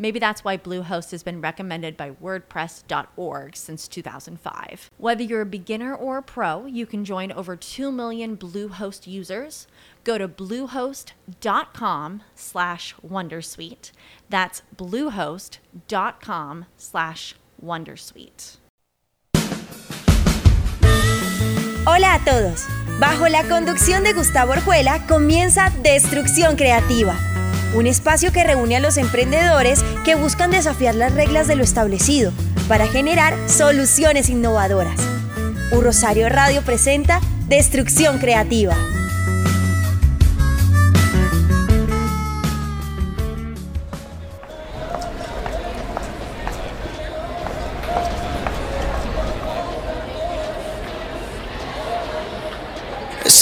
Maybe that's why Bluehost has been recommended by WordPress.org since 2005. Whether you're a beginner or a pro, you can join over 2 million Bluehost users. Go to bluehost.com slash Wondersuite. That's bluehost.com slash Wondersuite. Hola a todos. Bajo la conducción de Gustavo Orjuela comienza Destrucción Creativa, un espacio que reúne a los emprendedores que buscan desafiar las reglas de lo establecido para generar soluciones innovadoras. Un Rosario Radio presenta Destrucción Creativa.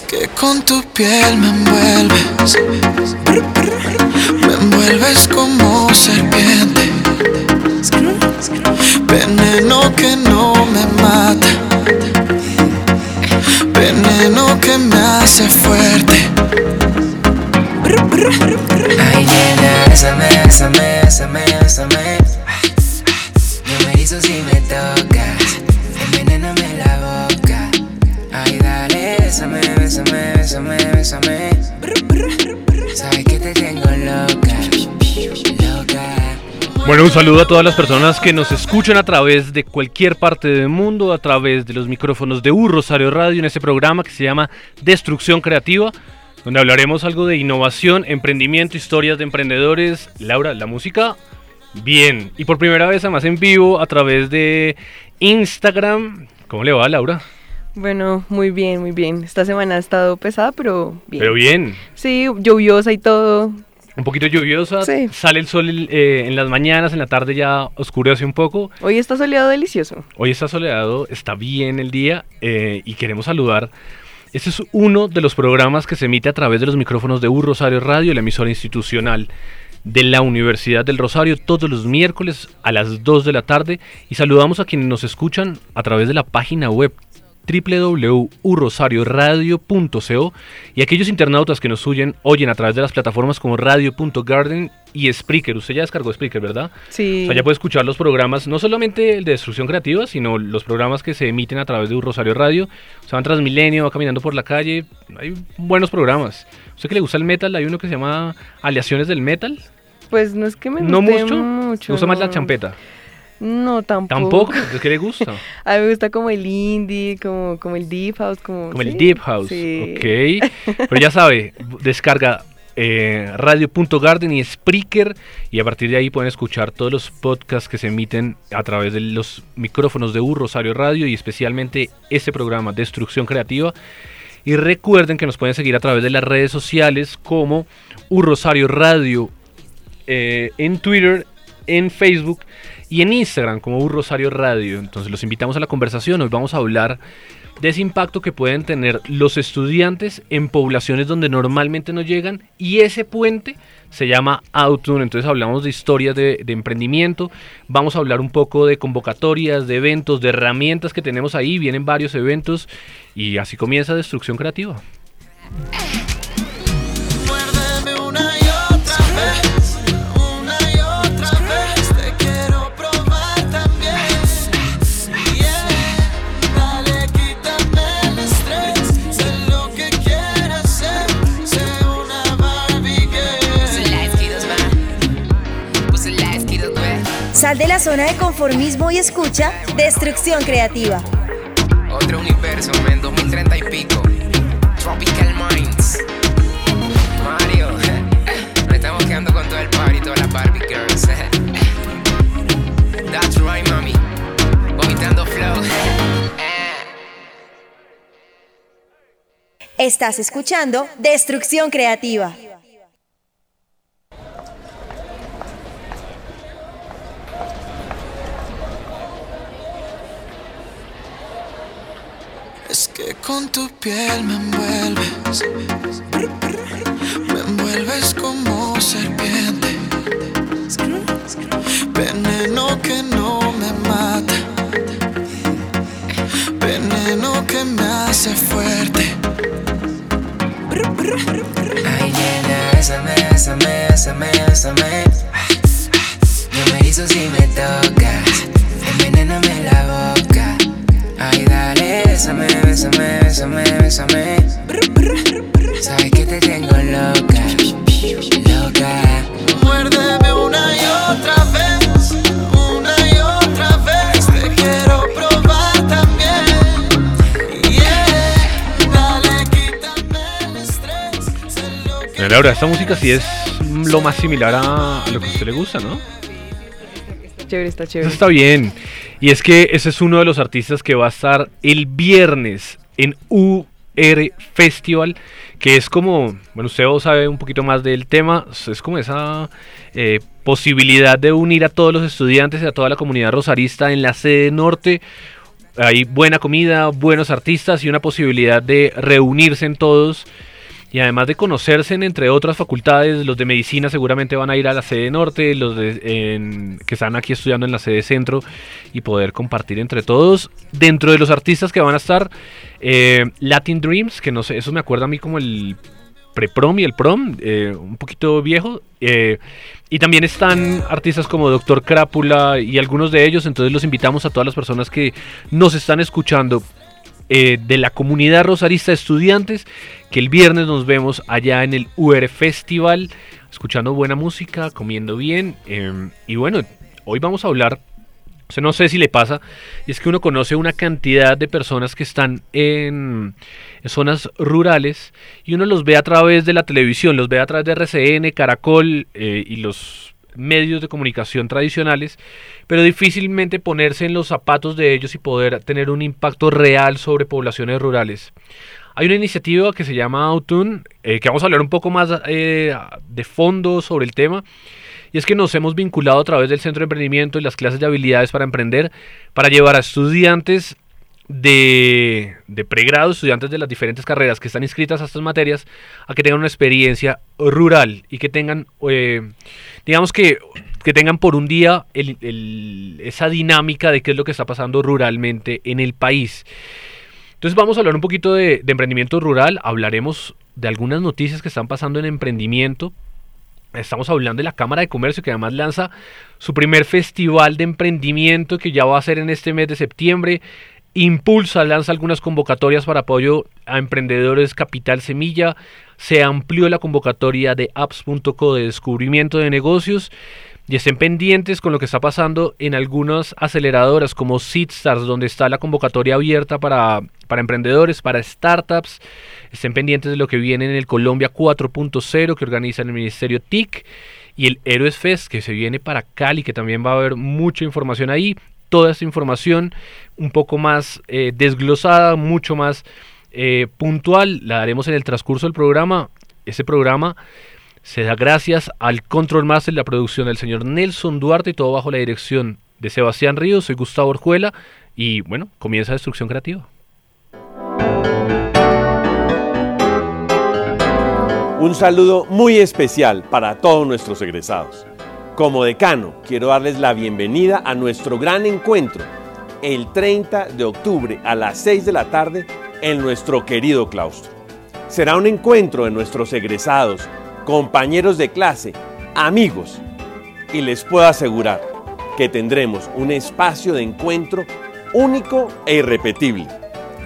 Que con tu piel me envuelves, me envuelves como serpiente, veneno que no me mata, veneno que me hace fuerte. Ay, nena, bésame, bésame, bésame. No me hizo si me tocas. Bueno, un saludo a todas las personas que nos escuchan a través de cualquier parte del mundo, a través de los micrófonos de U Rosario Radio en este programa que se llama Destrucción Creativa, donde hablaremos algo de innovación, emprendimiento, historias de emprendedores. Laura, la música, bien. Y por primera vez además en vivo a través de Instagram. ¿Cómo le va, Laura? Bueno, muy bien, muy bien. Esta semana ha estado pesada, pero bien. Pero bien. Sí, lluviosa y todo. Un poquito lluviosa, Sí. sale el sol eh, en las mañanas, en la tarde ya oscurece un poco. Hoy está soleado delicioso. Hoy está soleado, está bien el día eh, y queremos saludar. Este es uno de los programas que se emite a través de los micrófonos de U Rosario Radio, la emisora institucional de la Universidad del Rosario, todos los miércoles a las 2 de la tarde. Y saludamos a quienes nos escuchan a través de la página web www.urosarioradio.co y aquellos internautas que nos oyen, oyen a través de las plataformas como radio.garden y Spreaker. Usted ya descargó Spreaker, ¿verdad? Sí. O sea, ya puede escuchar los programas, no solamente el de Destrucción Creativa, sino los programas que se emiten a través de un Rosario Radio. O sea, van Transmilenio, va caminando por la calle. Hay buenos programas. ¿Usted que le gusta el metal? Hay uno que se llama Aleaciones del Metal. Pues no es que me No guste mucho. mucho. ¿Le gusta más la no. champeta? No, tampoco. Tampoco. ¿De qué le gusta? A mí me gusta como el indie, como, como el deep house, como... Como el Deep House. sí. Ok. Pero ya sabe, descarga eh, radio.garden y Spreaker y a partir de ahí pueden escuchar todos los podcasts que se emiten a través de los micrófonos de U Rosario Radio y especialmente este programa Destrucción Creativa. Y recuerden que nos pueden seguir a través de las redes sociales como U Rosario Radio eh, en Twitter, en Facebook y en Instagram como U Rosario Radio. Entonces los invitamos a la conversación. Hoy vamos a hablar de ese impacto que pueden tener los estudiantes en poblaciones donde normalmente no llegan y ese puente se llama Outdoor, entonces hablamos de historias de, de emprendimiento, vamos a hablar un poco de convocatorias, de eventos, de herramientas que tenemos ahí, vienen varios eventos y así comienza Destrucción Creativa. de la zona de conformismo y escucha Destrucción Creativa. Otro universo, en 2030 y pico. Tropical Minds. Mario, nos estamos quedando con todo el party, todas las Barbie Girls. That's right, mami. Vomitando flow. Estás escuchando Destrucción Creativa. Que con tu piel me envuelves, me envuelves como serpiente, veneno que no me mata, veneno que me hace fuerte. Ay, nena, bésame, bésame, bésame, bésame. Yo me hizo si me tocas. Envenéname la boca. Ay, dale, bésame, bésame, bésame, bésame. Sabes que te tengo loca, loca. Muérdeme una y otra vez, una y otra vez. Te quiero probar también. Yeah, dale, quítame el estrés. Sé lo que Bueno, Laura, esta música sí es lo más similar a lo que a usted le gusta, ¿no? Chévere, está Eso chévere. está bien. Y es que ese es uno de los artistas que va a estar el viernes en UR Festival, que es como, bueno, usted sabe un poquito más del tema, es como esa eh, posibilidad de unir a todos los estudiantes y a toda la comunidad rosarista en la sede norte. Hay buena comida, buenos artistas y una posibilidad de reunirse en todos y además de conocerse en- entre otras facultades, los de medicina seguramente van a ir a la sede norte, los de- que están aquí estudiando en la sede centro y poder compartir entre todos. Dentro de los artistas que van a estar, eh, Latin Dreams, que no sé, eso me acuerda a mí como el pre-prom y el prom, eh, un poquito viejo. eh, y también están artistas como Doctor Crápula y algunos de ellos, entonces los invitamos a todas las personas que nos están escuchando eh, de la comunidad rosarista de estudiantes, que el viernes nos vemos allá en el UR Festival, escuchando buena música, comiendo bien. eh, y bueno, hoy vamos a hablar, o no sé si le pasa, y es que uno conoce una cantidad de personas que están en, en zonas rurales y uno los ve a través de la televisión, los ve a través de RCN, Caracol eh, y los medios de comunicación tradicionales, pero difícilmente ponerse en los zapatos de ellos y poder tener un impacto real sobre poblaciones rurales. Hay una iniciativa que se llama Autun, eh, que vamos a hablar un poco más eh, de fondo sobre el tema, y es que nos hemos vinculado a través del Centro de Emprendimiento y las clases de habilidades para emprender para llevar a estudiantes de, de pregrado, estudiantes de las diferentes carreras que están inscritas a estas materias, a que tengan una experiencia rural y que tengan, eh, digamos que, que tengan por un día el- el- esa dinámica de qué es lo que está pasando ruralmente en el país. Entonces vamos a hablar un poquito de, de emprendimiento rural, hablaremos de algunas noticias que están pasando en emprendimiento. Estamos hablando de la Cámara de Comercio que además lanza su primer festival de emprendimiento que ya va a ser en este mes de septiembre. Impulsa lanza algunas convocatorias para apoyo a emprendedores Capital Semilla. Se amplió la convocatoria de apps.co de descubrimiento de negocios. Y estén pendientes con lo que está pasando en algunas aceleradoras como Seedstars, donde está la convocatoria abierta para, para emprendedores, para startups. Estén pendientes de lo que viene en el Colombia 4.0 que organiza el Ministerio TIC y el Héroes Fest que se viene para Cali, que también va a haber mucha información ahí. Toda esta información un poco más eh, desglosada, mucho más eh, puntual, la daremos en el transcurso del programa. Este programa se da gracias al Control Master, la producción del señor Nelson Duarte y todo bajo la dirección de Sebastián Ríos. Soy Gustavo Orjuela y bueno, comienza Destrucción Creativa. Un saludo muy especial para todos nuestros egresados. Como decano, quiero darles la bienvenida a nuestro gran encuentro el 30 de octubre a las 6 de la tarde en nuestro querido claustro. Será un encuentro de nuestros egresados, compañeros de clase, amigos, y les puedo asegurar que tendremos un espacio de encuentro único e irrepetible,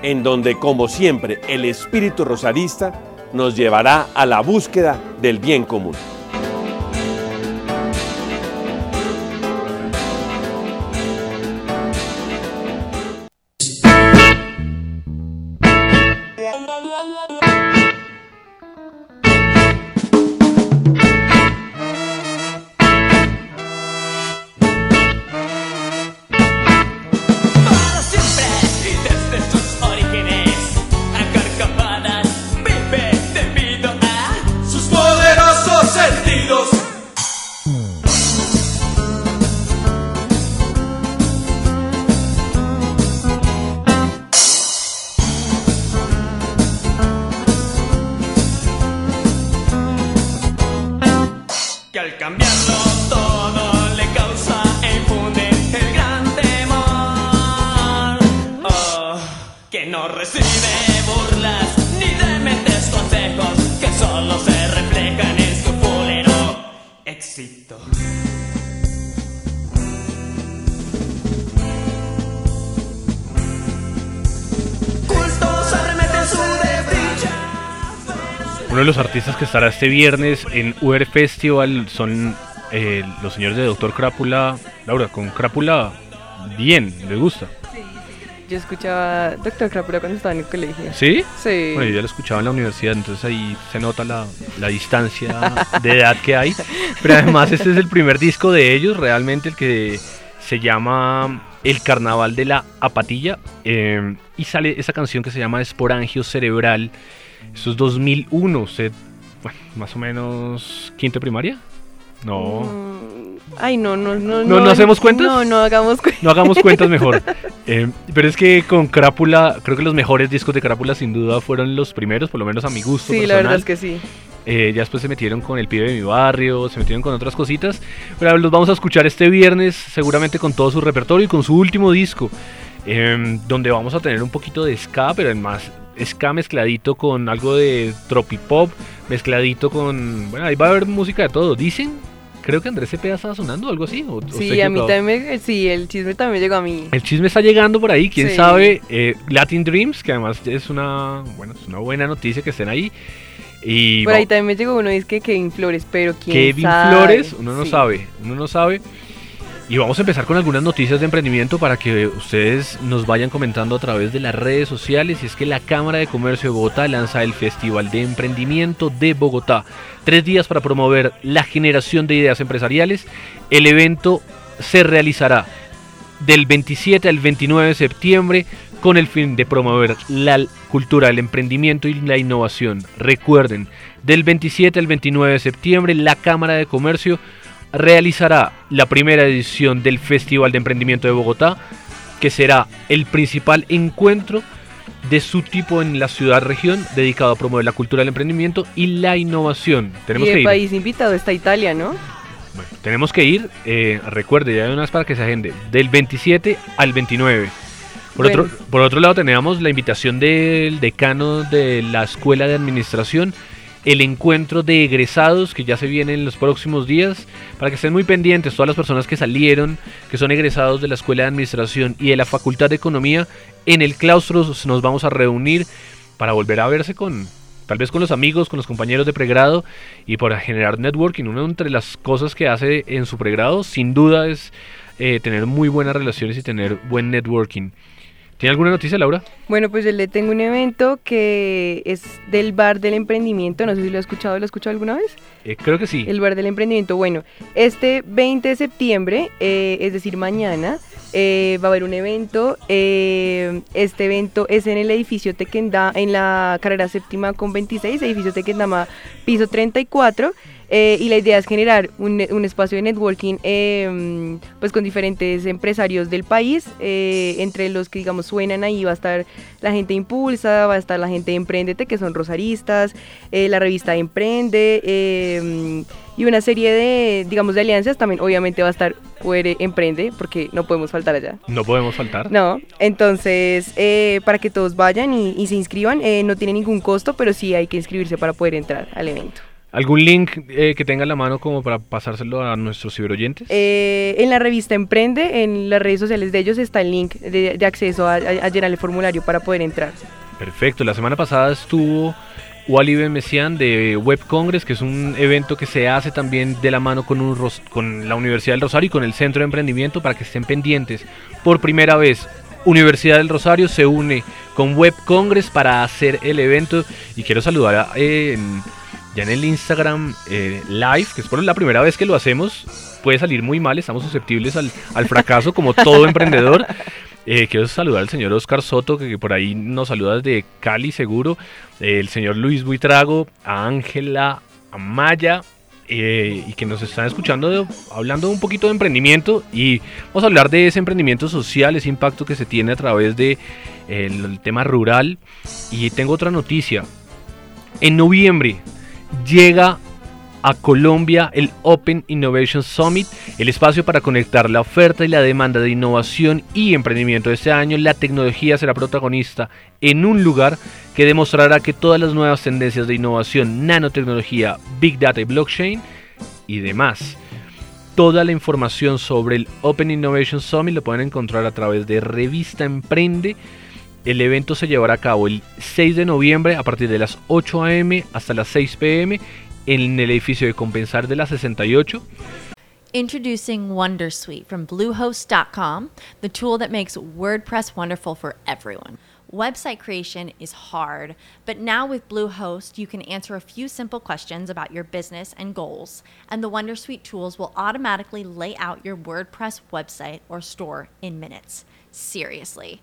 en donde, como siempre, el espíritu rosarista nos llevará a la búsqueda del bien común. al cambiar. Uno de los artistas que estará este viernes en UR Festival son eh, los señores de Doctor Crápula. Laura, con Crápula, bien, le gusta. Yo escuchaba Doctor Crápula cuando estaba en el colegio. ¿Sí? Sí. Bueno, yo ya lo escuchaba en la universidad, entonces ahí se nota la, la distancia de edad que hay. Pero además este es el primer disco de ellos, realmente el que se llama El Carnaval de la Apatilla. eh, y sale esa canción que se llama Esporangio Cerebral. Eso es 2001, usted, bueno, más o menos quinto de primaria. No, Mm, Ay, no, no, no. ¿No- no hacemos cuentas? No, no hagamos cuentas. no hagamos cuentas mejor. Eh, pero es que con Crápula, creo que los mejores discos de Crápula sin duda fueron los primeros, por lo menos a mi gusto. Sí, la verdad personal. es que sí. Eh, ya después se metieron con el pibe de mi barrio, se metieron con otras cositas. Pero los vamos a escuchar este viernes, seguramente con todo su repertorio y con su último disco, em, donde vamos a tener un poquito de ska, pero además ska mezcladito con algo de tropipop, mezcladito con. Bueno, ahí va a haber música de todo. Dicen, creo que Andrés Cepeda estaba sonando, algo así. o- Sí, a mí también me, sí, el chisme también llegó a mí. El chisme está llegando por ahí, quién Sí. sabe. Eh, Latin Dreams, que además es una, bueno, es una buena noticia que estén ahí. Y Por ahí también me llegó uno, dice que Kevin Flores, pero quién Kevin sabe. Flores, uno no Sí. sabe, uno no sabe. Y vamos a empezar con algunas noticias de emprendimiento para que ustedes nos vayan comentando a través de las redes sociales. Y es que la Cámara de Comercio de Bogotá lanza el Festival de Emprendimiento de Bogotá. Tres días para promover la generación de ideas empresariales. El evento se realizará del 27 al 29 de septiembre con el fin de promover la cultura del emprendimiento y la innovación. Recuerden, del 27 al 29 de septiembre la Cámara de Comercio realizará la primera edición del Festival de Emprendimiento de Bogotá, que será el principal encuentro de su tipo en la ciudad región dedicado a promover la cultura del emprendimiento y la innovación. Tenemos y que el ir. país invitado está Italia, ¿no? Bueno, tenemos que ir, eh, recuerde, ya hay unas para que se agende, del 27 al 29. Por, Bueno. otro, por otro lado tenemos la invitación del decano de la Escuela de Administración, el encuentro de egresados que ya se viene en los próximos días, para que estén muy pendientes todas las personas que salieron, que son egresados de la Escuela de Administración y de la Facultad de Economía, en el claustro nos vamos a reunir para volver a verse con, tal vez con los amigos, con los compañeros de pregrado y para generar networking. Una entre las cosas que hace en su pregrado, sin duda, es eh, tener muy buenas relaciones y tener buen networking. ¿Tiene alguna noticia, Laura? Bueno, pues yo le tengo un evento que es del Bar del Emprendimiento, no sé si lo ha escuchado, ¿lo ha escuchado alguna vez? Eh, creo que sí. El Bar del Emprendimiento, bueno, este 20 de septiembre, eh, es decir, mañana, eh, va a haber un evento. eh, este evento es en el edificio Tequendama, en la carrera séptima con 26, edificio Tequendama, piso 34. Eh, y la idea es generar un, un espacio de networking eh, pues con diferentes empresarios del país, eh, entre los que digamos suenan ahí va a estar la gente Impulsa, va a estar la gente de Emprendete, que son rosaristas, eh, la revista Emprende, eh, y una serie de, digamos, de alianzas. También obviamente va a estar UR Emprende, porque no podemos faltar allá. No podemos faltar. No, entonces eh, para que todos vayan y, y se inscriban, eh, no tiene ningún costo, pero sí hay que inscribirse para poder entrar al evento. ¿Algún link eh, que tenga en la mano como para pasárselo a nuestros ciberoyentes? Eh, en la revista Emprende, en las redes sociales de ellos está el link de, de acceso a, a- a llenar el formulario para poder entrar. Perfecto. La semana pasada estuvo Wally Ben Messian de Web Congress, que es un evento que se hace también de la mano con, un con la Universidad del Rosario y con el Centro de Emprendimiento para que estén pendientes. Por primera vez, Universidad del Rosario se une con Web Congress para hacer el evento y quiero saludar a, eh, en- ya en el Instagram eh, Live, que es por la primera vez que lo hacemos. Puede salir muy mal, estamos susceptibles al, al fracaso como todo emprendedor. Eh, quiero saludar al señor Oscar Soto, que, que por ahí nos saluda desde Cali, seguro. Eh, el señor Luis Buitrago, a Ángela Amaya, eh, y que nos están escuchando de- hablando un poquito de emprendimiento. Y vamos a hablar de ese emprendimiento social, ese impacto que se tiene a través de eh, el, el tema rural. Y tengo otra noticia. En noviembre llega a Colombia el Open Innovation Summit, el espacio para conectar la oferta y la demanda de innovación y emprendimiento este año. La tecnología será protagonista en un lugar que demostrará que todas las nuevas tendencias de innovación, nanotecnología, big data y blockchain y demás. Toda la información sobre el Open Innovation Summit lo pueden encontrar a través de Revista Emprende. El evento se llevará a cabo el 6 de noviembre a partir de las 8 am hasta las 6 pm en el edificio de Compensar de la 68. Introducing Wondersuite from Bluehost.com, the tool that makes WordPress wonderful for everyone. Website creation is hard, but now with Bluehost, you can answer a few simple questions about your business and goals, and the Wondersuite tools will automatically lay out your WordPress website or store in minutes. Seriously.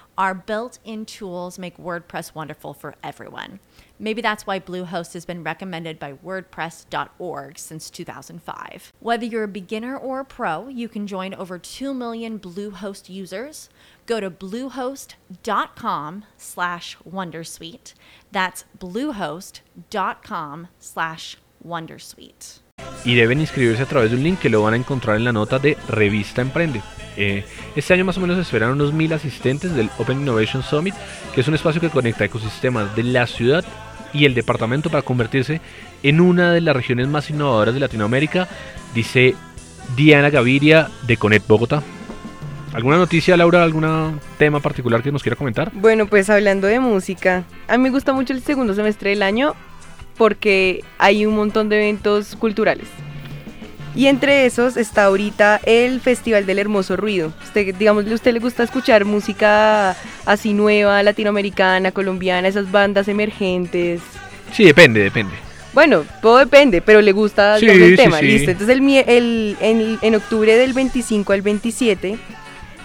our built in tools make WordPress wonderful for everyone. Maybe that's why Bluehost has been recommended by WordPress.org since 2005. Whether you're a beginner or a pro, you can join over 2 million Bluehost users. Go to bluehost.com slash wondersuite. That's bluehost.com slash wondersuite. y deben inscribirse a través de un link que lo van a encontrar en la nota de Revista Emprende. Eh, este año más o menos se esperan unos mil asistentes del Open Innovation Summit, que es un espacio que conecta ecosistemas de la ciudad y el departamento para convertirse en una de las regiones más innovadoras de Latinoamérica, dice Diana Gaviria de Conet Bogotá. ¿Alguna noticia, Laura? ¿Algún tema particular que nos quiera comentar? Bueno, pues hablando de música, a mí me gusta mucho el segundo semestre del año porque hay un montón de eventos culturales. Y entre esos está ahorita el Festival del Hermoso Ruido. Usted, digamos, ¿a usted le gusta escuchar música así nueva, latinoamericana, colombiana, esas bandas emergentes? Sí, depende, depende. Bueno, todo depende, pero le gusta Sí, digamos, el sí, tema. sí. Listo. Entonces, el, el- en, en octubre del 25 al 27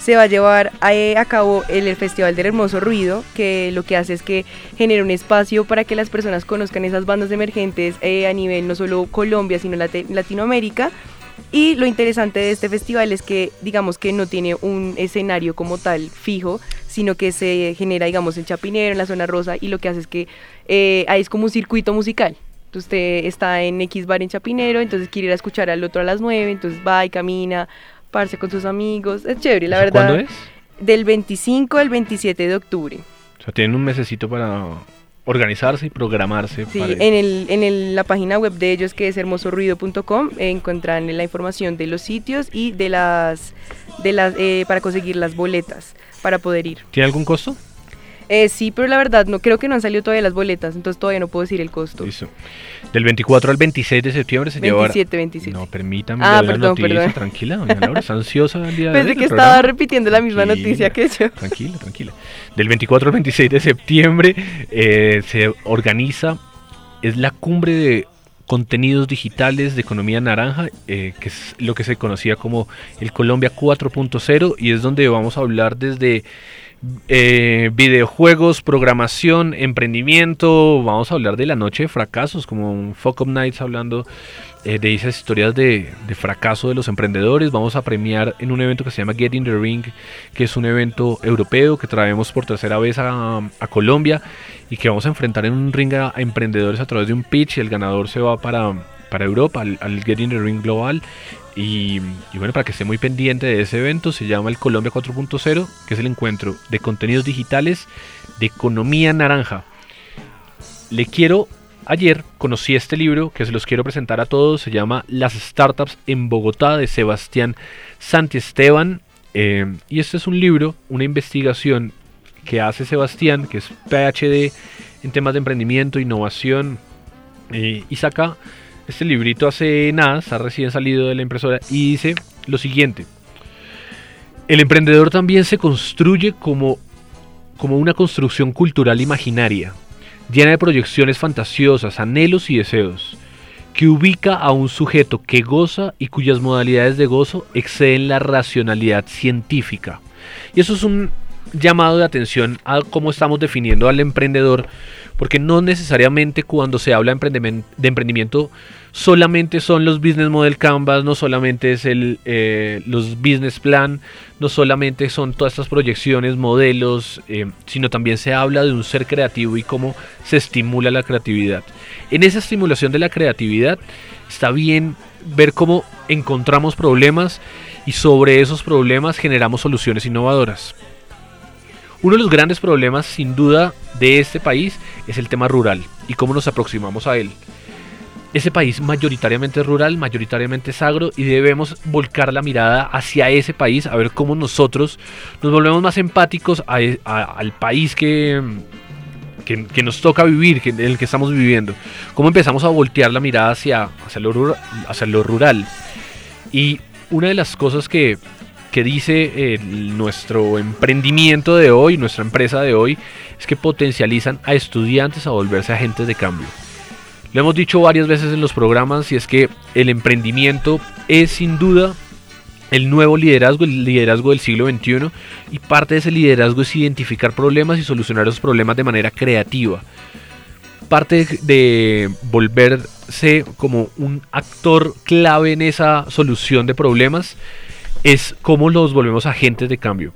se va a llevar a, a cabo el, el Festival del Hermoso Ruido, que lo que hace es que genera un espacio para que las personas conozcan esas bandas emergentes eh, a nivel no solo Colombia, sino Latinoamérica. Y lo interesante de este festival es que, digamos que no tiene un escenario como tal fijo, sino que se genera, digamos, en Chapinero, en la zona rosa, y lo que hace es que eh, ahí es como un circuito musical. Usted está en X bar en Chapinero, entonces quiere ir a escuchar al otro a las 9, entonces va y camina, con sus amigos. Es chévere, la ¿Eso verdad. ¿Cuándo es? Del 25 al 27 de octubre. O sea, tienen un mesecito para organizarse y programarse. Sí, para- en, el, en el- la página web de ellos que es hermosorruido.com eh, encuentran la información de los sitios y de las, de las eh, para conseguir las boletas para poder ir. ¿Tiene algún costo? Eh, sí, pero la verdad no creo que no han salido todavía las boletas, entonces todavía no puedo decir el costo. Listo. Del 24 al 26 de septiembre se llevará... 27, 27. No, permítame Ah, leer la perdón, noticia, perdón. tranquila, doña Laura, está ansiosa el día de Pensé hoy que estaba programa. repitiendo la misma Tranquila, noticia que yo. Tranquila, tranquila. Del 24 al 26 de septiembre eh, se organiza, es la cumbre de contenidos digitales de economía naranja, eh, que es lo que se conocía como el Colombia 4.0 y es donde vamos a hablar desde eh, videojuegos, programación, emprendimiento, vamos a hablar de la noche de fracasos, como un Fuck Up Nights hablando eh, de esas historias de, fracaso de los emprendedores. Vamos a premiar en un evento que se llama Get in the Ring, que es un evento europeo que traemos por tercera vez a, a Colombia y que vamos a enfrentar en un ring a, a emprendedores a través de un pitch y el ganador se va para, para Europa, al, al the Ring Global. Y, y bueno, para que esté muy pendiente de ese evento, se llama el Colombia 4.0, que es el encuentro de contenidos digitales de economía naranja. Le quiero, ayer conocí este libro que se los quiero presentar a todos, se llama Las Startups en Bogotá de Sebastián Santiesteban. Eh, y este es un libro, una investigación que hace Sebastián, que es PhD en temas de emprendimiento, innovación, eh, y saca este librito hace nada, está recién salido de la impresora, y dice lo siguiente. El emprendedor también se construye como, como una construcción cultural imaginaria, llena de proyecciones fantasiosas, anhelos y deseos, que ubica a un sujeto que goza y cuyas modalidades de gozo exceden la racionalidad científica. Y eso es un, llamado de atención a cómo estamos definiendo al emprendedor, porque no necesariamente cuando se habla de emprendimiento, solamente son los business model canvas, no solamente es el, eh, los business plan, no solamente son todas estas proyecciones, modelos, eh, sino también se habla de un ser creativo y cómo se estimula la creatividad. En esa estimulación de la creatividad está bien ver cómo encontramos problemas y sobre esos problemas generamos soluciones innovadoras. Uno de los grandes problemas, sin duda, de este país es el tema rural y cómo nos aproximamos a él. Ese país mayoritariamente rural, mayoritariamente es agro y debemos volcar la mirada hacia ese país a ver cómo nosotros nos volvemos más empáticos a- al país que, que, nos toca vivir, que, en el que estamos viviendo. Cómo empezamos a voltear la mirada hacia, hacia, lo, hacia lo rural. Y una de las cosas que, que dice eh, nuestro emprendimiento de hoy, nuestra empresa de hoy, es que potencializan a estudiantes a volverse agentes de cambio. Lo hemos dicho varias veces en los programas y es que el emprendimiento es sin duda el nuevo liderazgo, el liderazgo del siglo XXI y parte de ese liderazgo es identificar problemas y solucionar esos problemas de manera creativa. Parte de, volverse como un actor clave en esa solución de problemas es cómo los volvemos agentes de cambio.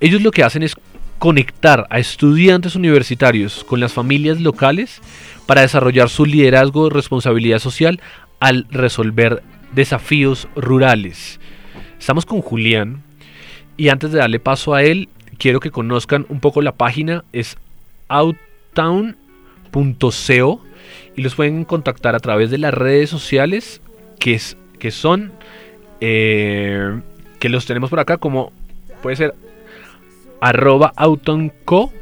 Ellos lo que hacen es conectar a estudiantes universitarios con las familias locales para desarrollar su liderazgo y responsabilidad social al resolver desafíos rurales. Estamos con Julián y antes de darle paso a él, quiero que conozcan un poco la página, es outtown.co y los pueden contactar a través de las redes sociales que, es, que son, eh, que los tenemos por acá como puede ser arroba outtownco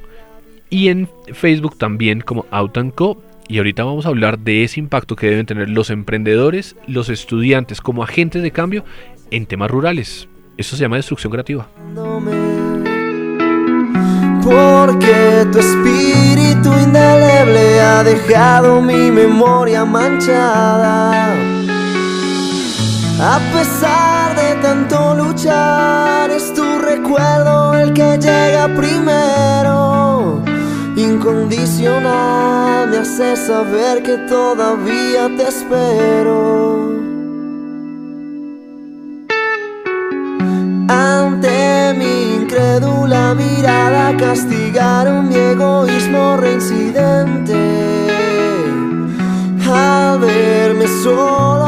y en Facebook también como outtownco y ahorita vamos a hablar de ese impacto que deben tener los emprendedores, los estudiantes como agentes de cambio en temas rurales. Eso se llama destrucción creativa. Porque tu espíritu indeleble ha dejado mi memoria manchada. A pesar de tanto luchar, es tu recuerdo el que llega primero. Incondicional, me hace saber que todavía te espero. Ante mi incrédula mirada castigaron mi egoísmo reincidente. Al verme solo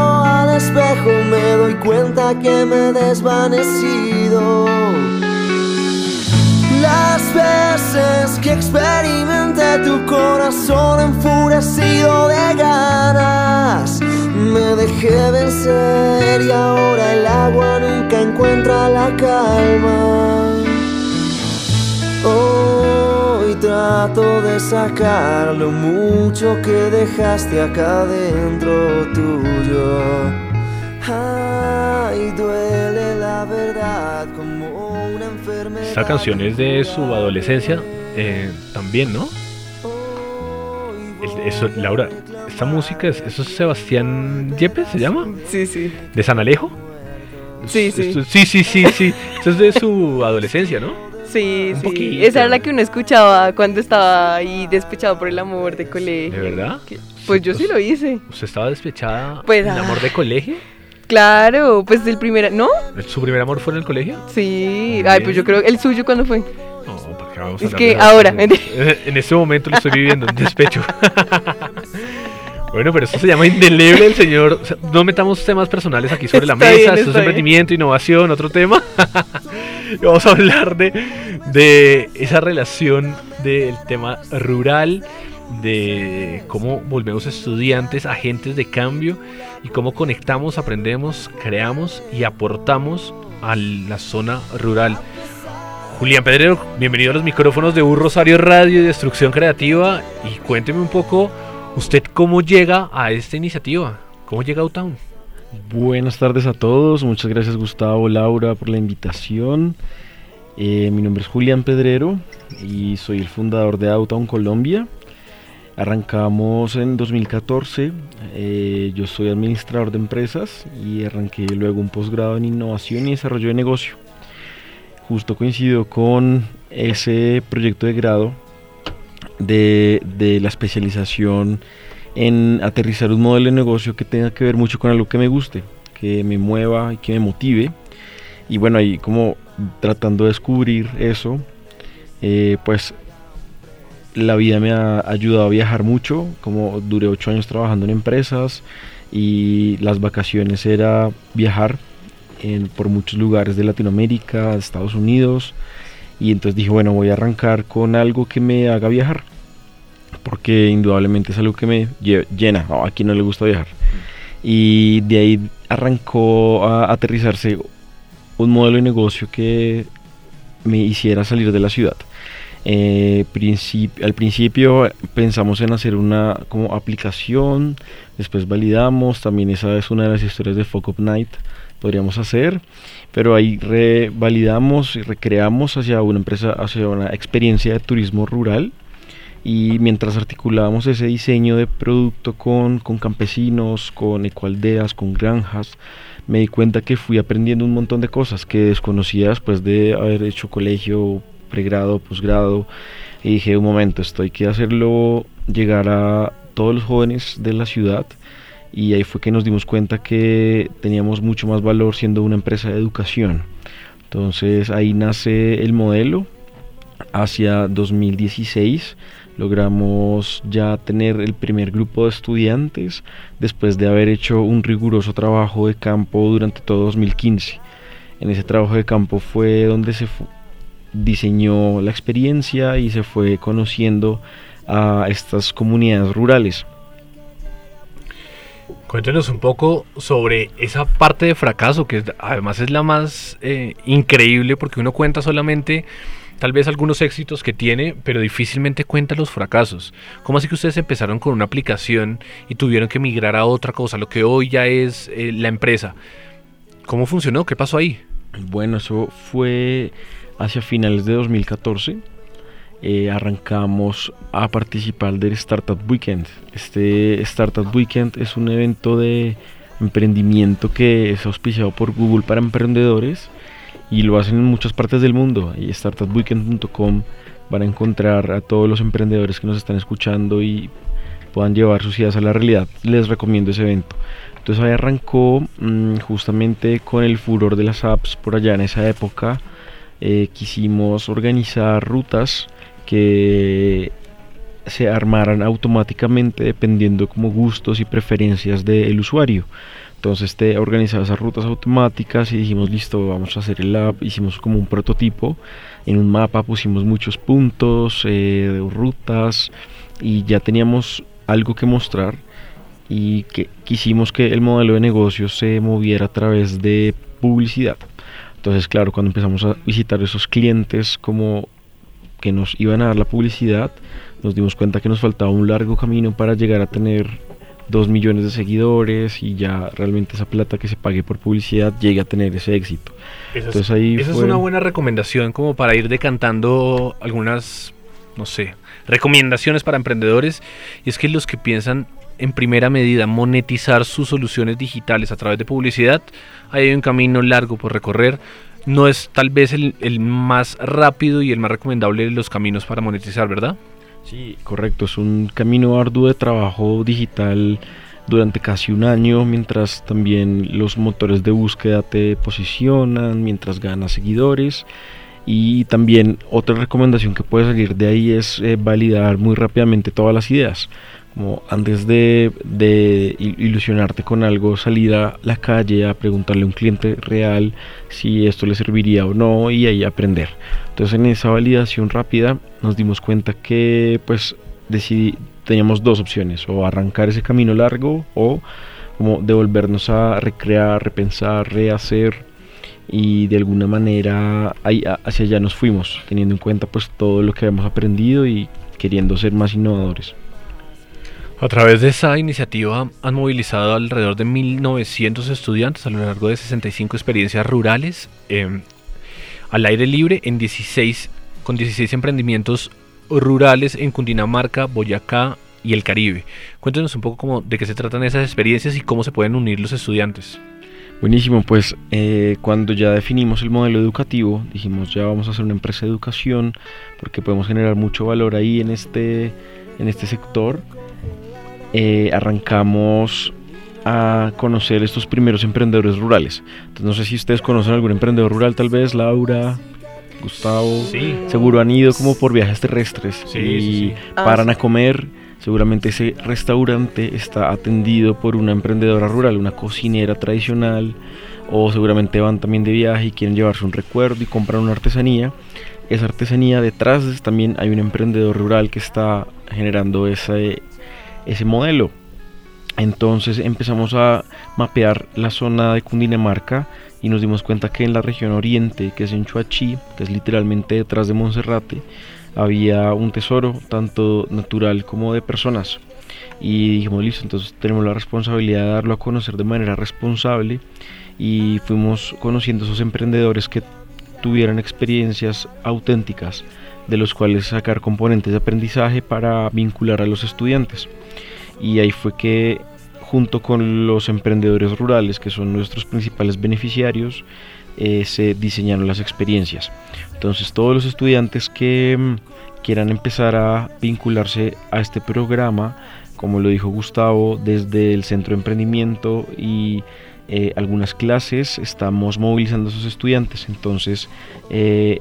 espejo me doy cuenta que me he desvanecido. Las veces que experimenté tu corazón enfurecido de ganas, me dejé vencer y ahora el agua nunca encuentra la calma. Hoy trato de sacar lo mucho que dejaste acá dentro tuyo. Enfermedad. Esta canción es de su adolescencia eh, también, ¿no? El- eso, Laura, esta música, es, ¿eso es Sebastián Yepes se llama? Sí, sí. ¿De San Alejo? Sí, sí. Esto- sí, sí, sí, sí. Eso es de su adolescencia, ¿no? Sí, Un sí. poquito. Esa era la que uno escuchaba cuando estaba ahí despechado por el amor de colegio. ¿De verdad? Que- Pues yo sí lo hice. ¿Usted estaba despechada Pues, en amor ah. de colegio? Claro, pues el primer. ¿No? ¿Su primer amor fue en el colegio? Sí. Ay, pues yo creo. ¿El suyo cuándo fue? No, ¿para qué vamos a Es que ahora, cosas? En este momento lo estoy viviendo, en despecho. Bueno, pero esto se llama indeleble el señor. o sea, no metamos temas personales aquí sobre la mesa. esto es emprendimiento, innovación, otro tema. Vamos a hablar de, de esa relación del tema rural, de cómo volvemos estudiantes, agentes de cambio y cómo conectamos, aprendemos, creamos y aportamos a la zona rural. Julián Pedrero, bienvenido a los micrófonos de Un Rosario Radio y Destrucción Creativa y cuénteme un poco usted cómo llega a esta iniciativa, cómo llega a Outtown. Buenas tardes a todos, muchas gracias Gustavo, Laura por la invitación. Eh, mi nombre es Julián Pedrero y soy el fundador de Outtown Colombia. Arrancamos en 2014, eh, yo soy administrador de empresas y arranqué luego un posgrado en innovación y desarrollo de negocio. justo coincidió con ese proyecto de grado de, de la especialización en aterrizar un modelo de negocio que tenga que ver mucho con algo que me guste, que me mueva y que me motive. Y bueno, ahí como tratando de descubrir eso, eh, pues la vida me ha ayudado a viajar mucho, como duré ocho años trabajando en empresas y las vacaciones era viajar en- por muchos lugares de Latinoamérica, Estados Unidos, y entonces dije, bueno, voy a arrancar con algo que me haga viajar, porque indudablemente es algo que me lle- llena, ¿no? a quien no le gusta viajar. Y de ahí arrancó a aterrizarse un modelo de negocio que me hiciera salir de la ciudad. Eh, al principio pensamos en hacer una como aplicación, después validamos, también esa es una de las historias de Fuck Up Night, podríamos hacer, pero ahí revalidamos y recreamos hacia una empresa, hacia una experiencia de turismo rural y mientras articulábamos ese diseño de producto con, con campesinos, con ecoaldeas, con granjas, me di cuenta que fui aprendiendo un montón de cosas que desconocía después de haber hecho colegio, pregrado, posgrado. Y dije, un momento, esto hay que hacerlo llegar a todos los jóvenes de la ciudad. Y ahí fue que nos dimos cuenta que teníamos mucho más valor siendo una empresa de educación. Entonces ahí nace el modelo. Hacia 2016 logramos ya tener el primer grupo de estudiantes después de haber hecho un riguroso trabajo de campo durante todo 2015. En ese trabajo de campo fue donde se diseñó la experiencia y se fue conociendo a estas comunidades rurales. Cuéntenos un poco sobre esa parte de fracaso, que además es la más eh, increíble porque uno cuenta solamente tal vez algunos éxitos que tiene, pero difícilmente cuenta los fracasos. ¿Cómo así que ustedes empezaron con una aplicación y tuvieron que migrar a otra cosa, lo que hoy ya es eh, la empresa? ¿Cómo funcionó? ¿Qué pasó ahí? Bueno, eso fue hacia finales de 2014. Eh, arrancamos a participar del Startup Weekend. Este Startup Weekend es un evento de emprendimiento que es auspiciado por Google para emprendedores y lo hacen en muchas partes del mundo. Y startupweekend.com van a encontrar a todos los emprendedores que nos están escuchando y puedan llevar sus ideas a la realidad. Les recomiendo ese evento. Entonces ahí arrancó mm, justamente con el furor de las apps por allá en esa época. Eh, quisimos organizar rutas que se armaran automáticamente dependiendo como gustos y preferencias del usuario. Entonces te organizaba esas rutas automáticas y dijimos listo, vamos a hacer el app, hicimos como un prototipo, en un mapa pusimos muchos puntos, eh, rutas y ya teníamos algo que mostrar y que quisimos que el modelo de negocio se moviera a través de publicidad. Entonces, claro, cuando empezamos a visitar esos clientes como que nos iban a dar la publicidad, nos dimos cuenta que nos faltaba un largo camino para llegar a tener 2 millones de seguidores y ya realmente esa plata que se pague por publicidad llegue a tener ese éxito. Esa, Entonces es, ahí esa es fue- una buena recomendación como para ir decantando algunas, no sé, recomendaciones para emprendedores. Y es que los que piensan en primera medida monetizar sus soluciones digitales a través de publicidad, hay un camino largo por recorrer. No es tal vez el, el más rápido y el más recomendable de los caminos para monetizar, ¿verdad? Sí, correcto, es un camino arduo de trabajo digital durante casi un año, mientras también los motores de búsqueda te posicionan, mientras ganas seguidores. Y también otra recomendación que puede salir de ahí es eh, validar muy rápidamente todas las ideas. Como antes de, de il- ilusionarte con algo, salir a la calle a preguntarle a un cliente real si esto le serviría o no y ahí aprender. Entonces en esa validación rápida nos dimos cuenta que pues decidí, teníamos dos opciones, o arrancar ese camino largo o como devolvernos a recrear, repensar, rehacer y de alguna manera hacia allá nos fuimos, teniendo en cuenta pues todo lo que habíamos aprendido y queriendo ser más innovadores. A través de esa iniciativa han movilizado alrededor de 1.900 estudiantes a lo largo de 65 experiencias rurales eh, al aire libre en 16, con 16 emprendimientos rurales en Cundinamarca, Boyacá y el Caribe. Cuéntenos un poco cómo, de qué se tratan esas experiencias y cómo se pueden unir los estudiantes. Buenísimo, pues eh, cuando ya definimos el modelo educativo, dijimos ya vamos a hacer una empresa de educación porque podemos generar mucho valor ahí en este, en este sector. Eh, arrancamos a conocer estos primeros emprendedores rurales. Entonces no sé si ustedes conocen algún emprendedor rural, tal vez Laura, Gustavo. Sí. Seguro han ido como por viajes terrestres Sí, y sí, sí. Ah, paran sí. a comer. Seguramente ese restaurante está atendido por una emprendedora rural, una cocinera tradicional, o seguramente van también de viaje y quieren llevarse un recuerdo y compran una artesanía. Esa artesanía detrás de- también hay un emprendedor rural que está generando ese, ese modelo. Entonces empezamos a mapear la zona de Cundinamarca y nos dimos cuenta que en la región oriente, que es en Chuachi, que es literalmente detrás de Monserrate, había un tesoro tanto natural como de personas. Y dijimos, listo, entonces tenemos la responsabilidad de darlo a conocer de manera responsable y fuimos conociendo esos emprendedores que tuvieran experiencias auténticas de los cuales sacar componentes de aprendizaje para vincular a los estudiantes. Y ahí fue que junto con los emprendedores rurales, que son nuestros principales beneficiarios, eh, se diseñaron las experiencias. Entonces todos los estudiantes que mm, quieran empezar a vincularse a este programa, como lo dijo Gustavo, desde el centro de emprendimiento y eh, algunas clases, estamos movilizando a esos estudiantes. Entonces, eh,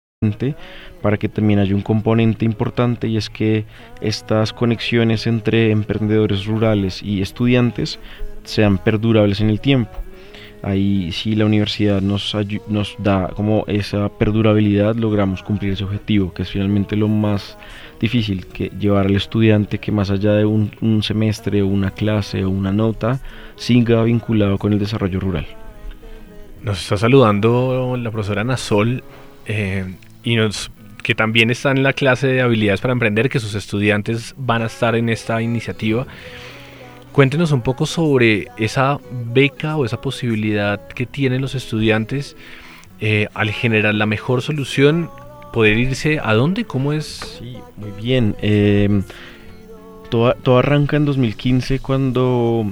Para que también haya un componente importante y es que estas conexiones entre emprendedores rurales y estudiantes sean perdurables en el tiempo. Ahí si la universidad nos, nos da como esa perdurabilidad logramos cumplir ese objetivo, que es finalmente lo más difícil, que llevar al estudiante que más allá de un, un semestre o una clase o una nota, siga vinculado con el desarrollo rural. Nos está saludando la profesora Nasol eh, y nos que también está en la clase de habilidades para emprender, que sus estudiantes van a estar en esta iniciativa. Cuéntenos un poco sobre esa beca o esa posibilidad que tienen los estudiantes eh, al generar la mejor solución, poder irse a dónde, cómo es. Sí, muy bien. eh, todo, todo arranca en 2015 cuando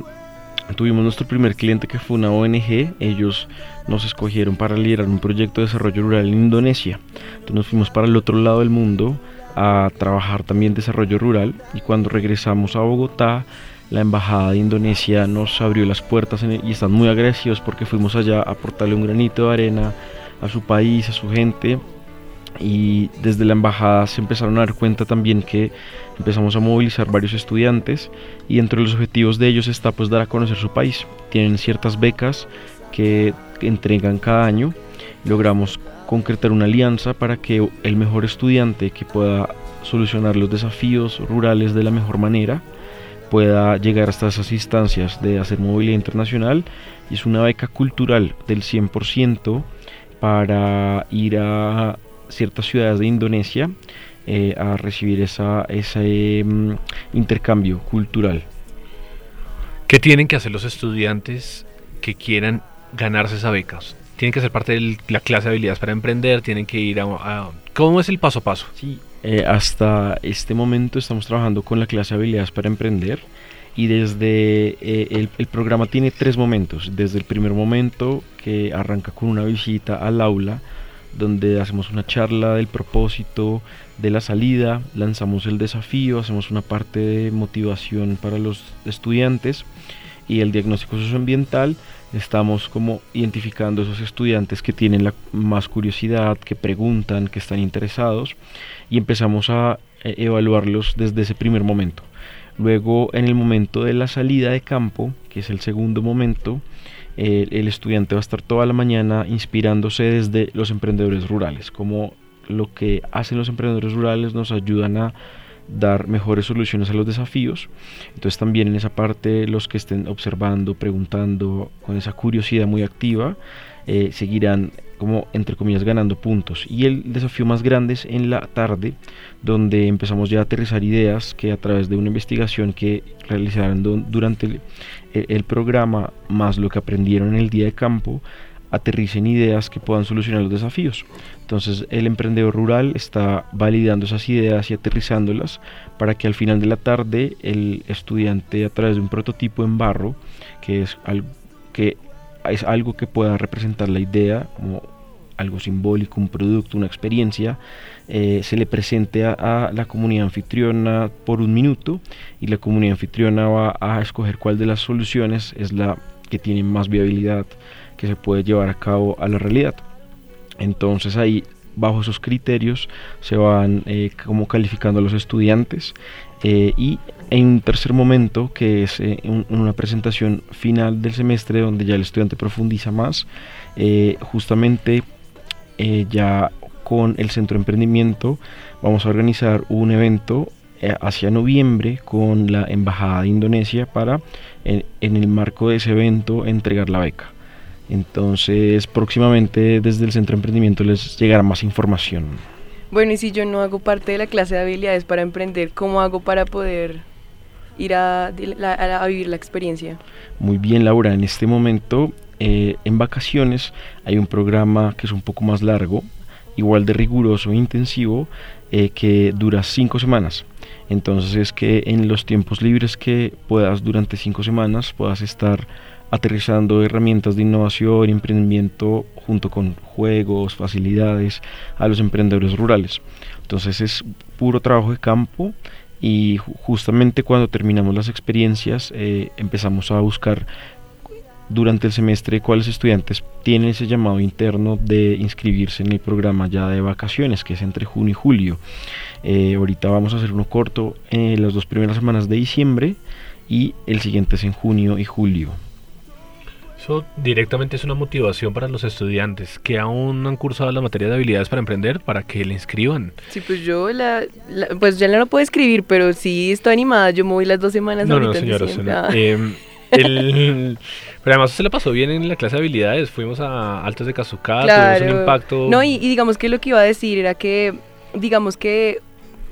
tuvimos nuestro primer cliente que fue una ONG. Ellos nos escogieron para liderar un proyecto de desarrollo rural en Indonesia. Entonces nos fuimos para el otro lado del mundo a trabajar también desarrollo rural y cuando regresamos a Bogotá la embajada de Indonesia nos abrió las puertas y están muy agradecidos porque fuimos allá a aportarle un granito de arena a su país, a su gente y desde la embajada se empezaron a dar cuenta también que empezamos a movilizar varios estudiantes y entre los objetivos de ellos está pues dar a conocer su país. Tienen ciertas becas que entregan cada año. Logramos concretar una alianza para que el mejor estudiante que pueda solucionar los desafíos rurales de la mejor manera pueda llegar hasta esas instancias de hacer movilidad internacional y es una beca cultural del 100% para ir a ciertas ciudades de Indonesia eh, a recibir esa, ese mm, intercambio cultural. ¿Qué tienen que hacer los estudiantes que quieran ganarse esa beca? Tienen que ser parte de la clase de habilidades para emprender, tienen que ir a... a- ¿Cómo es el paso a paso? Sí, eh, hasta este momento estamos trabajando con la clase de habilidades para emprender y desde eh, el, el programa tiene tres momentos. Desde el primer momento que arranca con una visita al aula donde hacemos una charla del propósito de la salida, lanzamos el desafío, hacemos una parte de motivación para los estudiantes y el diagnóstico socioambiental estamos como identificando esos estudiantes que tienen la más curiosidad, que preguntan, que están interesados y empezamos a eh, evaluarlos desde ese primer momento. Luego en el momento de la salida de campo, que es el segundo momento, el estudiante va a estar toda la mañana inspirándose desde los emprendedores rurales, como lo que hacen los emprendedores rurales nos ayudan a dar mejores soluciones a los desafíos. Entonces también en esa parte los que estén observando, preguntando, con esa curiosidad muy activa, eh, seguirán como entre comillas ganando puntos. Y el desafío más grande es en la tarde, donde empezamos ya a aterrizar ideas que a través de una investigación que realizaron du- durante el programa, más lo que aprendieron en el día de campo, aterricen ideas que puedan solucionar los desafíos. Entonces el emprendedor rural está validando esas ideas y aterrizándolas para que al final de la tarde el estudiante a través de un prototipo en barro, que es algo que pueda representar la idea como algo simbólico, un producto, una experiencia, eh, se le presente a la comunidad anfitriona por un minuto y la comunidad anfitriona va a escoger cuál de las soluciones es la que tiene más viabilidad que se puede llevar a cabo a la realidad. Entonces ahí bajo esos criterios se van eh, como calificando a los estudiantes eh, y en un tercer momento que es eh, un- una presentación final del semestre donde ya el estudiante profundiza más eh, justamente eh, ya con el centro de emprendimiento vamos a organizar un evento eh, hacia noviembre con la embajada de Indonesia para en, en el marco de ese evento entregar la beca entonces próximamente desde el centro de emprendimiento les llegará más información Bueno, y si yo no hago parte de la clase de habilidades para emprender, ¿cómo hago para poder ir a, la- a- a vivir la experiencia? Muy bien, Laura. En este momento, eh, en vacaciones, hay un programa que es un poco más largo, igual de riguroso e intensivo, eh, que dura cinco semanas. Entonces es que en los tiempos libres que puedas durante cinco semanas puedas estar aterrizando herramientas de innovación y emprendimiento junto con juegos, facilidades a los emprendedores rurales. Entonces es puro trabajo de campo y ju- justamente cuando terminamos las experiencias eh, empezamos a buscar durante el semestre cuáles estudiantes tienen ese llamado interno de inscribirse en el programa ya de vacaciones que es entre junio y julio. Eh, ahorita vamos a hacer uno corto en las dos primeras semanas de diciembre y el siguiente es en junio y julio. Eso directamente es una motivación para los estudiantes que aún no han cursado la materia de habilidades para emprender para que le inscriban. Sí, pues yo la, la- pues ya no lo puedo escribir, pero sí estoy animada. Yo me voy las dos semanas No, no, señora. Em, el- pero además se le pasó bien en la clase de habilidades. Fuimos a Altos de Cazucá, tuvimos un impacto. No, y, y digamos que lo que iba a decir era que, digamos que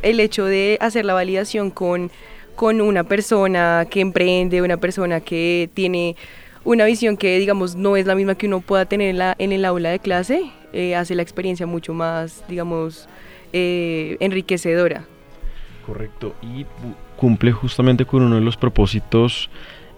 el hecho de hacer la validación con, con una persona que emprende, una persona que tiene una visión que, digamos, no es la misma que uno pueda tener en, la, en el aula de clase, eh, hace la experiencia mucho más, digamos, eh, enriquecedora. Correcto. Y cumple justamente con uno de los propósitos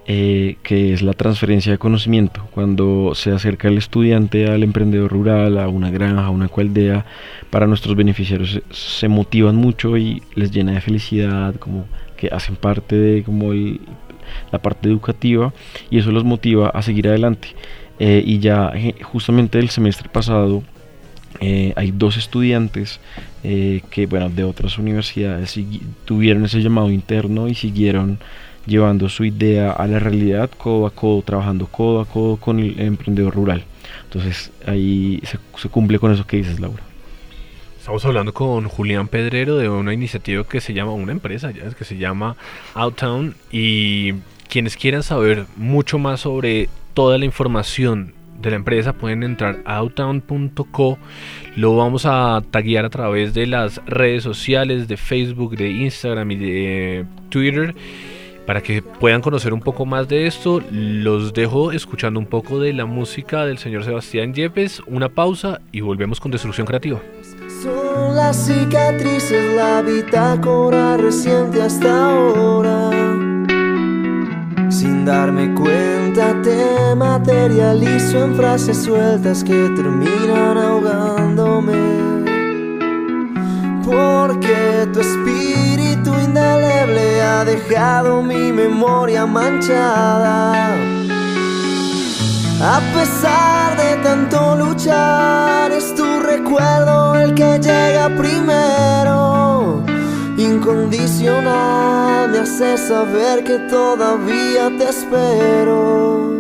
eh, que es la transferencia de conocimiento. Cuando se acerca el estudiante al emprendedor rural, a una granja, a una cualdea, para nuestros beneficiarios se motivan mucho y les llena de felicidad, como que hacen parte de como el- la parte educativa y eso los motiva a seguir adelante. Eh, y ya eh, justamente el semestre pasado eh, hay dos estudiantes eh, que, bueno, de otras universidades tuvieron ese llamado interno y siguieron llevando su idea a la realidad codo a codo, trabajando codo a codo con el emprendedor rural. Entonces ahí se, se cumple con eso que dices, Laura. Estamos hablando con Julián Pedrero de una iniciativa que se llama, una empresa ya, que se llama Outtown y quienes quieran saber mucho más sobre toda la información de la empresa pueden entrar a outtown.co. Lo vamos a taguear a través de las redes sociales de Facebook, de Instagram y de Twitter para que puedan conocer un poco más de esto. Los dejo escuchando un poco de la música del señor Sebastián Yepes, una pausa y volvemos con Destrucción Creativa. Son las cicatrices, la bitácora reciente hasta ahora. Sin darme cuenta te materializo en frases sueltas que terminan ahogándome. Porque tu espíritu indeleble ha dejado mi memoria manchada. A pesar de tanto luchar, es tu recuerdo el que llega primero. Incondicional, me hace saber que todavía te espero.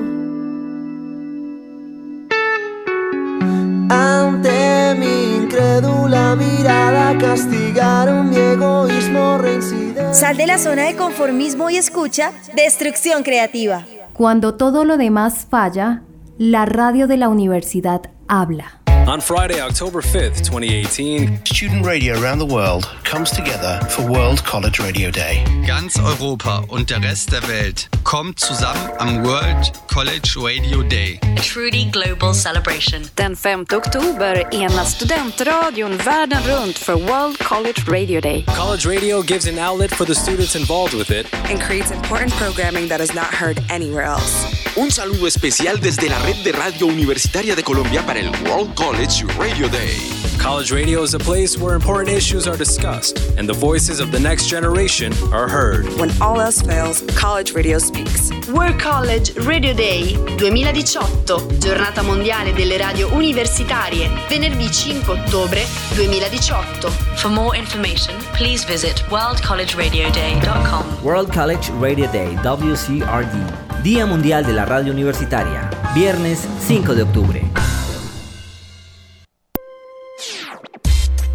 Ante mi incrédula mirada, castigaron mi egoísmo reincidente. Sal de la zona de conformismo y escucha Destrucción Creativa. Cuando todo lo demás falla, la radio de la universidad habla. On Friday, October 5th, 2018, Student radio around the world comes together for World College Radio Day. Ganz Europa und der Rest der Welt kommt zusammen am World College Radio Day. A truly global celebration. Den 5 oktober enas studentradion världen runt för World College Radio Day. college radio gives an outlet for the students involved with it. and creates important programming that is not heard anywhere else. Un saludo especial desde la red de radio universitaria de Colombia para el World College Radio Day. College radio is a place where important issues are discussed and the voices of the next generation are heard. When all else fails, college radio speaks. World College Radio Day 2018, giornata mondiale delle radio universitarie, venerdì 5 ottobre 2018. For more information, please visit worldcollegeradio.day.com. World College Radio Day, WCRD, Día Mundial de la Radio Universitaria, viernes 5 de octubre.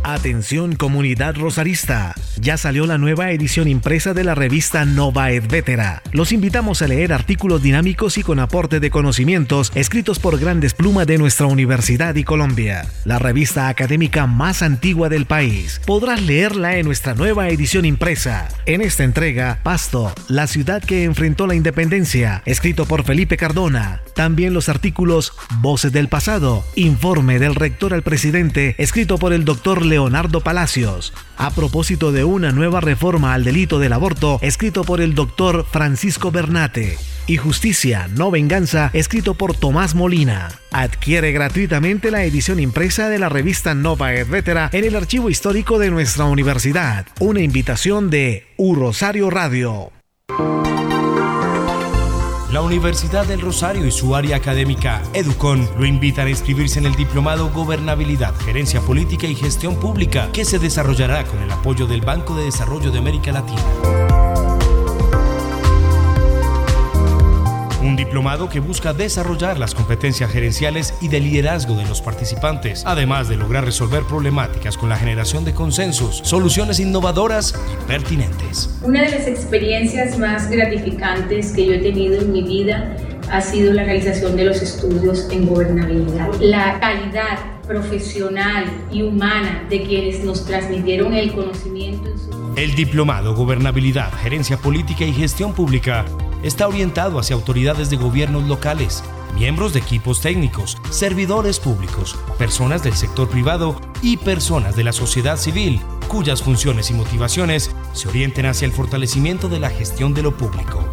Atención comunidad rosarista, ya salió la nueva edición impresa de la revista Nova et Vetera. Los invitamos a leer artículos dinámicos y con aporte de conocimientos escritos por grandes plumas de nuestra universidad y Colombia. La revista académica más antigua del país. Podrás leerla en nuestra nueva edición impresa. En esta entrega, Pasto, la ciudad que enfrentó la independencia, escrito por Felipe Cardona. También los artículos Voces del pasado, Informe del rector al presidente, escrito por el doctor Leonardo Palacios. A propósito de una nueva reforma al delito del aborto, escrito por el doctor Francisco Bernate. Y Justicia, no venganza, escrito por Tomás Molina. Adquiere gratuitamente la edición impresa de la revista Nova et Vetera en el archivo histórico de nuestra universidad. Una invitación de U Rosario Radio. La Universidad del Rosario y su área académica Educon lo invitan a inscribirse en el Diplomado Gobernabilidad, Gerencia Política y Gestión Pública que se desarrollará con el apoyo del Banco de Desarrollo de América Latina. Un diplomado que busca desarrollar las competencias gerenciales y de liderazgo de los participantes, además de lograr resolver problemáticas con la generación de consensos, soluciones innovadoras y pertinentes. Una de las experiencias más gratificantes que yo he tenido en mi vida ha sido la realización de los estudios en gobernabilidad. La calidad profesional y humana de quienes nos transmitieron el conocimiento en su El diplomado Gobernabilidad, Gerencia Política y Gestión Pública está orientado hacia autoridades de gobiernos locales, miembros de equipos técnicos, servidores públicos, personas del sector privado y personas de la sociedad civil, cuyas funciones y motivaciones se orienten hacia el fortalecimiento de la gestión de lo público.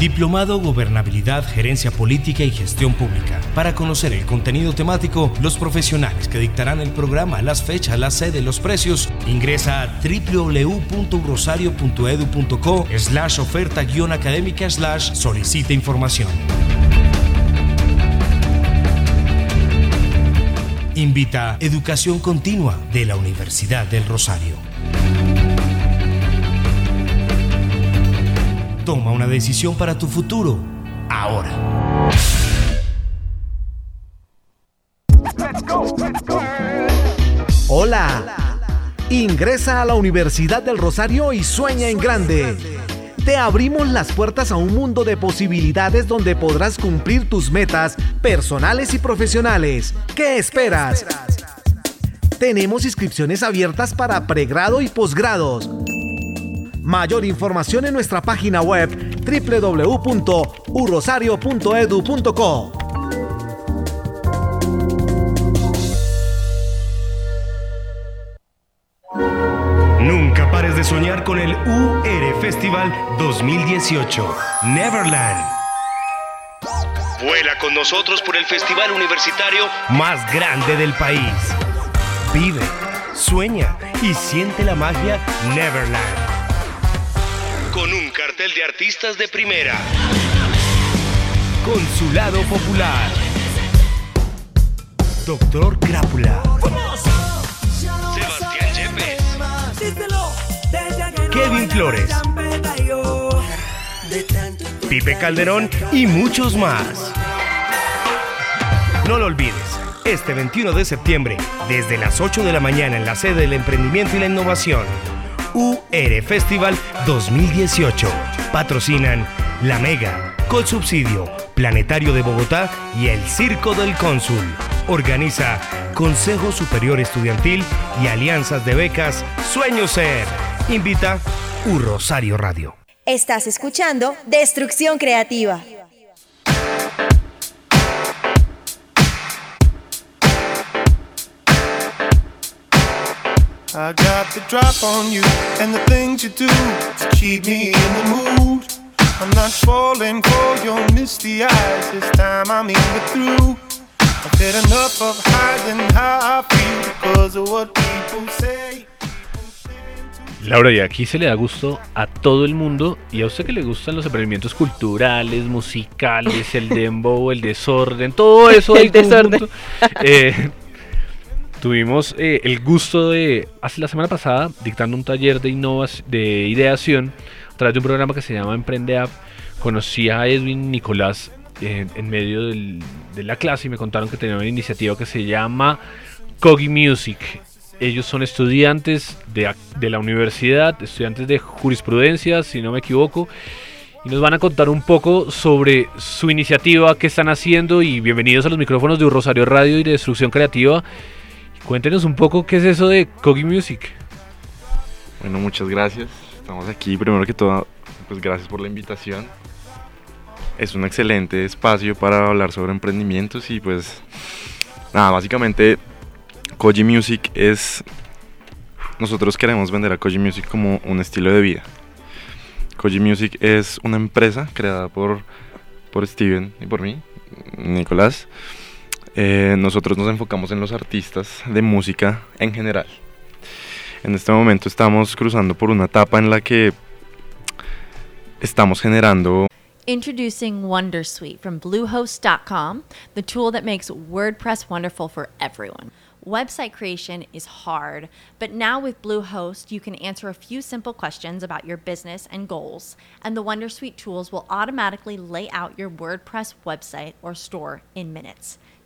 Diplomado Gobernabilidad, Gerencia Política y Gestión Pública. Para conocer el contenido temático, los profesionales que dictarán el programa, las fechas, la sede, los precios, ingresa a www.rosario.edu.co slash oferta guion académica slash solicita información. Invita Educación Continua de la Universidad del Rosario. Toma una decisión para tu futuro ahora. Hola. Ingresa a la Universidad del Rosario y sueña en grande. Te abrimos las puertas a un mundo de posibilidades donde podrás cumplir tus metas personales y profesionales. ¿Qué esperas? Tenemos inscripciones abiertas para pregrado y posgrados. Mayor información en nuestra página web www.urosario.edu.co. Nunca pares de soñar con el UR Festival 2018. Neverland. Vuela con nosotros por el festival universitario más grande del país. Vive, sueña y siente la magia Neverland. Cartel de artistas de primera. Consulado Popular. Doctor Crápula. Sebastián Yepes. Kevin Flores. Pipe Calderón y muchos más. No lo olvides, este 21 de septiembre, desde las 8 de la mañana en la sede del Emprendimiento y la Innovación, UR Festival 2018. Patrocinan La Mega, Colsubsidio, Planetario de Bogotá y el Circo del Cónsul. Organiza Consejo Superior Estudiantil y Alianzas de Becas Sueño Ser. Invita U Rosario Radio. Estás escuchando Destrucción Creativa. I got the drop on you and the things you do to keep me in the mood. I'm not falling for your misty eyes. This time I'm even through. I've had enough of hiding how I feel because of what people say. Laura, y aquí se le da gusto a todo el mundo y a usted que le gustan los emprendimientos culturales, musicales, el dembow, el desorden, todo eso. El desorden. Eh, tuvimos eh, el gusto de, hace la semana pasada, dictando un taller de, innovación, de ideación a través de un programa que se llama Emprende App. Conocí a Edwin Nicolás eh, en medio de la clase y me contaron que tenían una iniciativa que se llama Cogi Music. Ellos son estudiantes de, de la universidad, estudiantes de jurisprudencia, si no me equivoco, y nos van a contar un poco sobre su iniciativa, qué están haciendo y bienvenidos a los micrófonos de Rosario Radio y de Destrucción Creativa. Cuéntenos un poco qué es eso de Cogi Music. Bueno, muchas gracias. Estamos aquí. Primero que todo, pues gracias por la invitación. Es un excelente espacio para hablar sobre emprendimientos y pues nada, básicamente Koji Music es nosotros queremos vender a Koji Music como un estilo de vida. Koji Music es una empresa creada por por Steven y por mí, Nicolás. Eh, nosotros nos enfocamos en los artistas de música en general. En este momento estamos cruzando por una etapa en la que estamos generando Introducing Wondersuite from Bluehost.com, the tool that makes WordPress wonderful for everyone. Website creation is hard, but now with Bluehost, you can answer a few simple questions about your business and goals, and the Wondersuite tools will automatically lay out your WordPress website or store in minutes.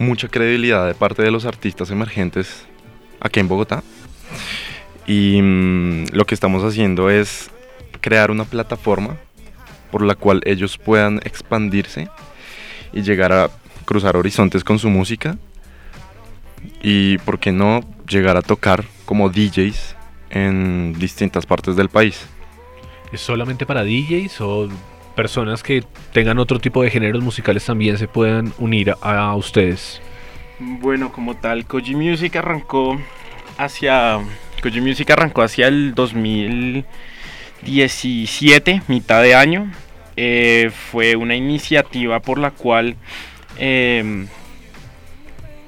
Mucha credibilidad de parte de los artistas emergentes aquí en Bogotá. Y mm, lo que estamos haciendo es crear una plataforma por la cual ellos puedan expandirse y llegar a cruzar horizontes con su música. Y por qué no llegar a tocar como DJs en distintas partes del país. ¿Es solamente para DJs o personas que tengan otro tipo de géneros musicales también se puedan unir a ustedes? Bueno, como tal, Koji Music arrancó hacia Koji Music arrancó hacia el 2017, mitad de año. Eh, fue una iniciativa por la cual eh,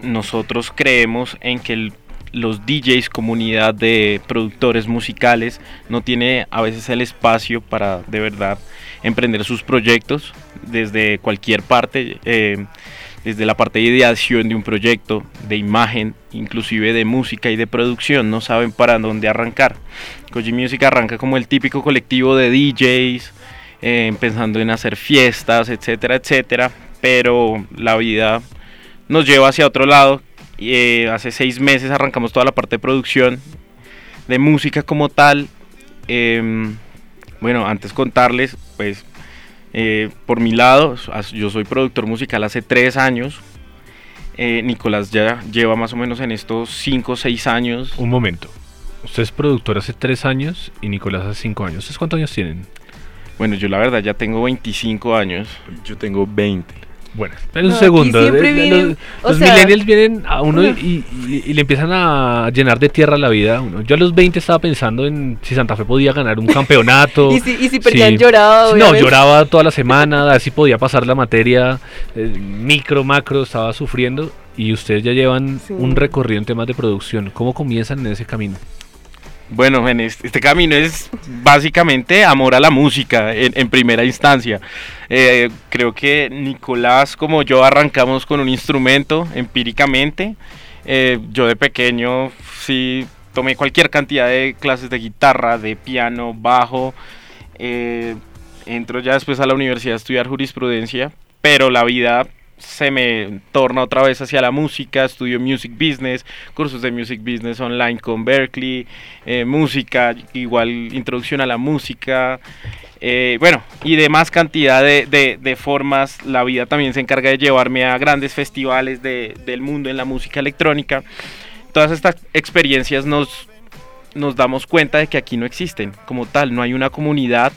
nosotros creemos en que los DJs, comunidad de productores musicales, no tiene a veces el espacio para de verdad emprender sus proyectos desde cualquier parte. Eh, desde la parte de ideación de un proyecto, de imagen, inclusive de música y de producción, no saben para dónde arrancar. Koji Music arranca como el típico colectivo de DJs, eh, pensando en hacer fiestas, etcétera, etcétera, pero la vida nos lleva hacia otro lado. Eh, hace seis meses arrancamos toda la parte de producción, de música como tal. Em, bueno, antes contarles, pues eh, por mi lado, yo soy productor musical hace tres años. Eh, Nicolás ya lleva más o menos en estos cinco o seis años. Un momento. Usted es productor hace tres años y Nicolás hace cinco años. ¿Ustedes cuántos años tienen? Bueno, yo la verdad ya tengo 25 años. Yo tengo 20. Bueno, espera un segundo. los, los millennials vienen a uno y, le empiezan a llenar de tierra la vida uno. Yo a los 20 estaba pensando en si Santa Fe podía ganar un campeonato. y, si, y si perdían lloraba. No, lloraba toda la semana, a ver si podía pasar la materia. Eh, micro, macro, estaba sufriendo. Y ustedes ya llevan un recorrido en temas de producción. ¿Cómo comienzan en ese camino? Bueno, en este, camino es básicamente amor a la música en, primera instancia. Eh, creo que Nicolás como yo arrancamos con un instrumento empíricamente. Eh, yo de pequeño sí tomé cualquier cantidad de clases de guitarra, de piano, bajo. Eh, entro ya después a la universidad a estudiar jurisprudencia, pero la vida se me torna otra vez hacia la música, estudio music business, cursos de music business online con Berkeley, eh, música, igual introducción a la música, eh, bueno, y demás cantidad de, formas. La vida también se encarga de llevarme a grandes festivales del mundo en la música electrónica. Todas estas experiencias nos, nos damos cuenta de que aquí no existen como tal, no hay una comunidad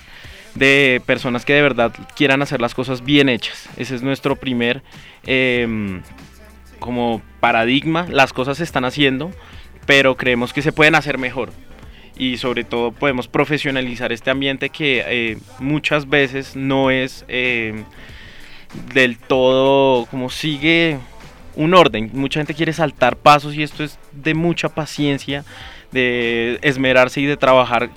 de personas que de verdad quieran hacer las cosas bien hechas. Ese es nuestro primer em, como paradigma. Las cosas se están haciendo, pero creemos que se pueden hacer mejor. Y sobre todo podemos profesionalizar este ambiente que eh, muchas veces no es em, del todo como sigue un orden. Mucha gente quiere saltar pasos y esto es de mucha paciencia, de esmerarse y de trabajar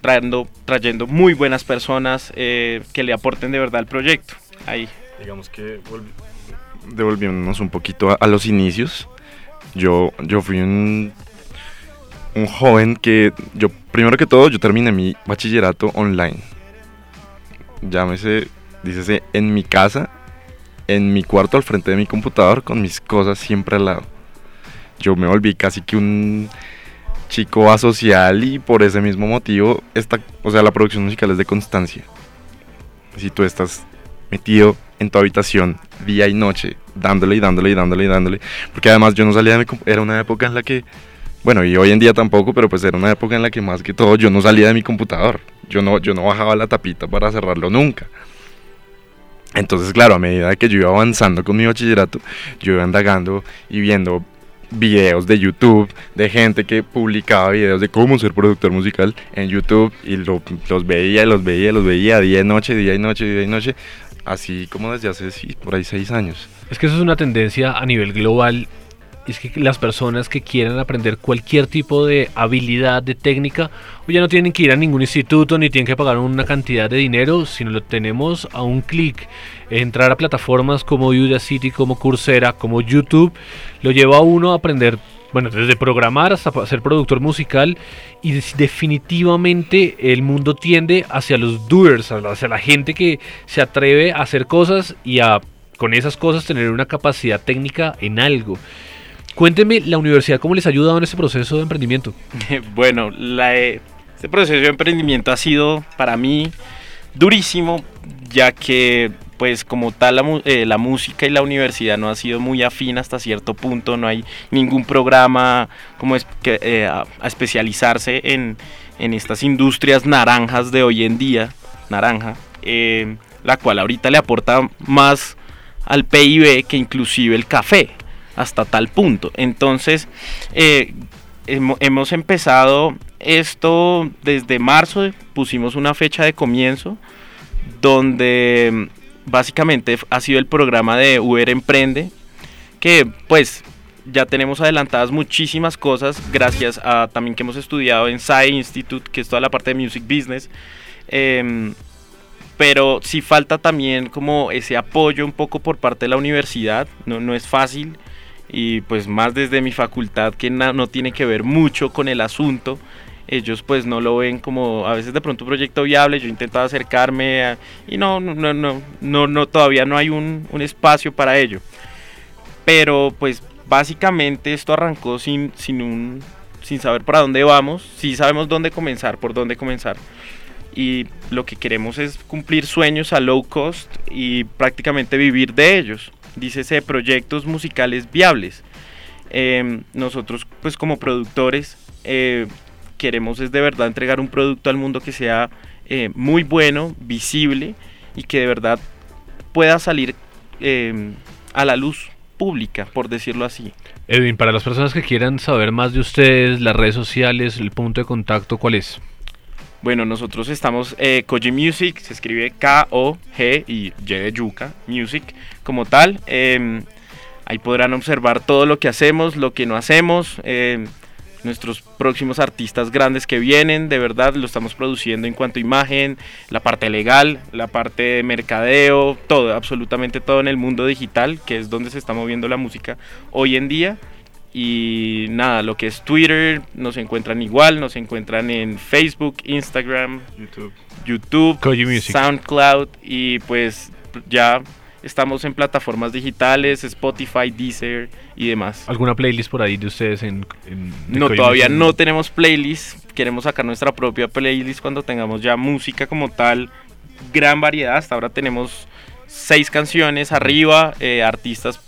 trayendo, trayendo muy buenas personas eh, que le aporten de verdad al proyecto. Ahí. Digamos que devolviéndonos un poquito a, los inicios, yo, yo fui un, un joven que, yo primero que todo, yo terminé mi bachillerato online. Llámese, dícese, en mi casa, en mi cuarto al frente de mi computador, con mis cosas siempre al lado. Yo me volví casi que un chico asocial y por ese mismo motivo, esta, o sea, la producción musical es de constancia. Si tú estás metido en tu habitación día y noche, dándole y dándole y dándole y dándole. Porque además yo no salía de mi... Era una época en la que... Bueno, y hoy en día tampoco, pero pues era una época en la que más que todo yo no salía de mi computador. Yo no, yo no bajaba la tapita para cerrarlo nunca. Entonces, claro, a medida que yo iba avanzando con mi bachillerato, yo iba indagando y viendo videos de YouTube de gente que publicaba videos de cómo ser productor musical en YouTube y lo- los veía, los veía, los veía día y noche, día y noche, día y noche, así como desde hace por ahí seis años. Es que eso es una tendencia a nivel global. Es que las personas que quieran aprender cualquier tipo de habilidad, de técnica, ya no tienen que ir a ningún instituto ni tienen que pagar una cantidad de dinero, sino lo tenemos a un clic. Entrar a plataformas como Udacity, como Coursera, como YouTube, lo lleva a uno a aprender, bueno, desde programar hasta ser productor musical. Y definitivamente el mundo tiende hacia los doers, hacia la gente que se atreve a hacer cosas y a con esas cosas tener una capacidad técnica en algo. Cuénteme, la universidad, ¿cómo les ha ayudado en este proceso de emprendimiento? Bueno, eh, este proceso de emprendimiento ha sido para mí durísimo, ya que pues como tal la, eh, música y la universidad no ha sido muy afín hasta cierto punto, no hay ningún programa como es que, eh, a, especializarse en, en estas industrias naranjas de hoy en día, naranja, la cual ahorita le aporta más al PIB que inclusive el café, hasta tal punto. Entonces, eh, hemo- hemos empezado esto desde marzo, pusimos una fecha de comienzo donde mm, básicamente ha sido el programa de Uber Emprende, que pues ya tenemos adelantadas muchísimas cosas gracias a también que hemos estudiado en SAI Institute, que es toda la parte de Music Business. Em, pero sí falta también como ese apoyo un poco por parte de la universidad, no, no es fácil y pues más desde mi facultad que no tiene que ver mucho con el asunto, ellos pues no lo ven como a veces de pronto un proyecto viable, yo he intentado acercarme a- y no, no, no, no, no, todavía no hay un, un espacio para ello. Pero pues básicamente esto arrancó sin, sin, un, sin saber para dónde vamos, sí sabemos dónde comenzar, por dónde comenzar y lo que queremos es cumplir sueños a low cost y prácticamente vivir de ellos. Dícese proyectos musicales viables. Em, nosotros pues como productores eh, queremos es de verdad entregar un producto al mundo que sea eh, muy bueno, visible y que de verdad pueda salir em, a la luz pública, por decirlo así. Edwin, para las personas que quieran saber más de ustedes, las redes sociales, el punto de contacto, ¿cuál es? Bueno, nosotros estamos eh, Koji Music, se escribe K-O-G y Y de Yuca, Music como tal. em, ahí podrán observar todo lo que hacemos, lo que no hacemos, em, nuestros próximos artistas grandes que vienen, de verdad lo estamos produciendo en cuanto a imagen, la parte legal, la parte de mercadeo, todo, absolutamente todo en el mundo digital, que es donde se está moviendo la música hoy en día. Y nada, lo que es Twitter, nos encuentran igual, nos encuentran en Facebook, Instagram, YouTube, YouTube Koji Music. SoundCloud y pues ya estamos en plataformas digitales, Spotify, Deezer y demás. ¿Alguna playlist por ahí de ustedes en... en de No, Koji todavía Music? no tenemos playlist, queremos sacar nuestra propia playlist cuando tengamos ya música como tal, gran variedad, hasta ahora tenemos seis canciones arriba, eh, artistas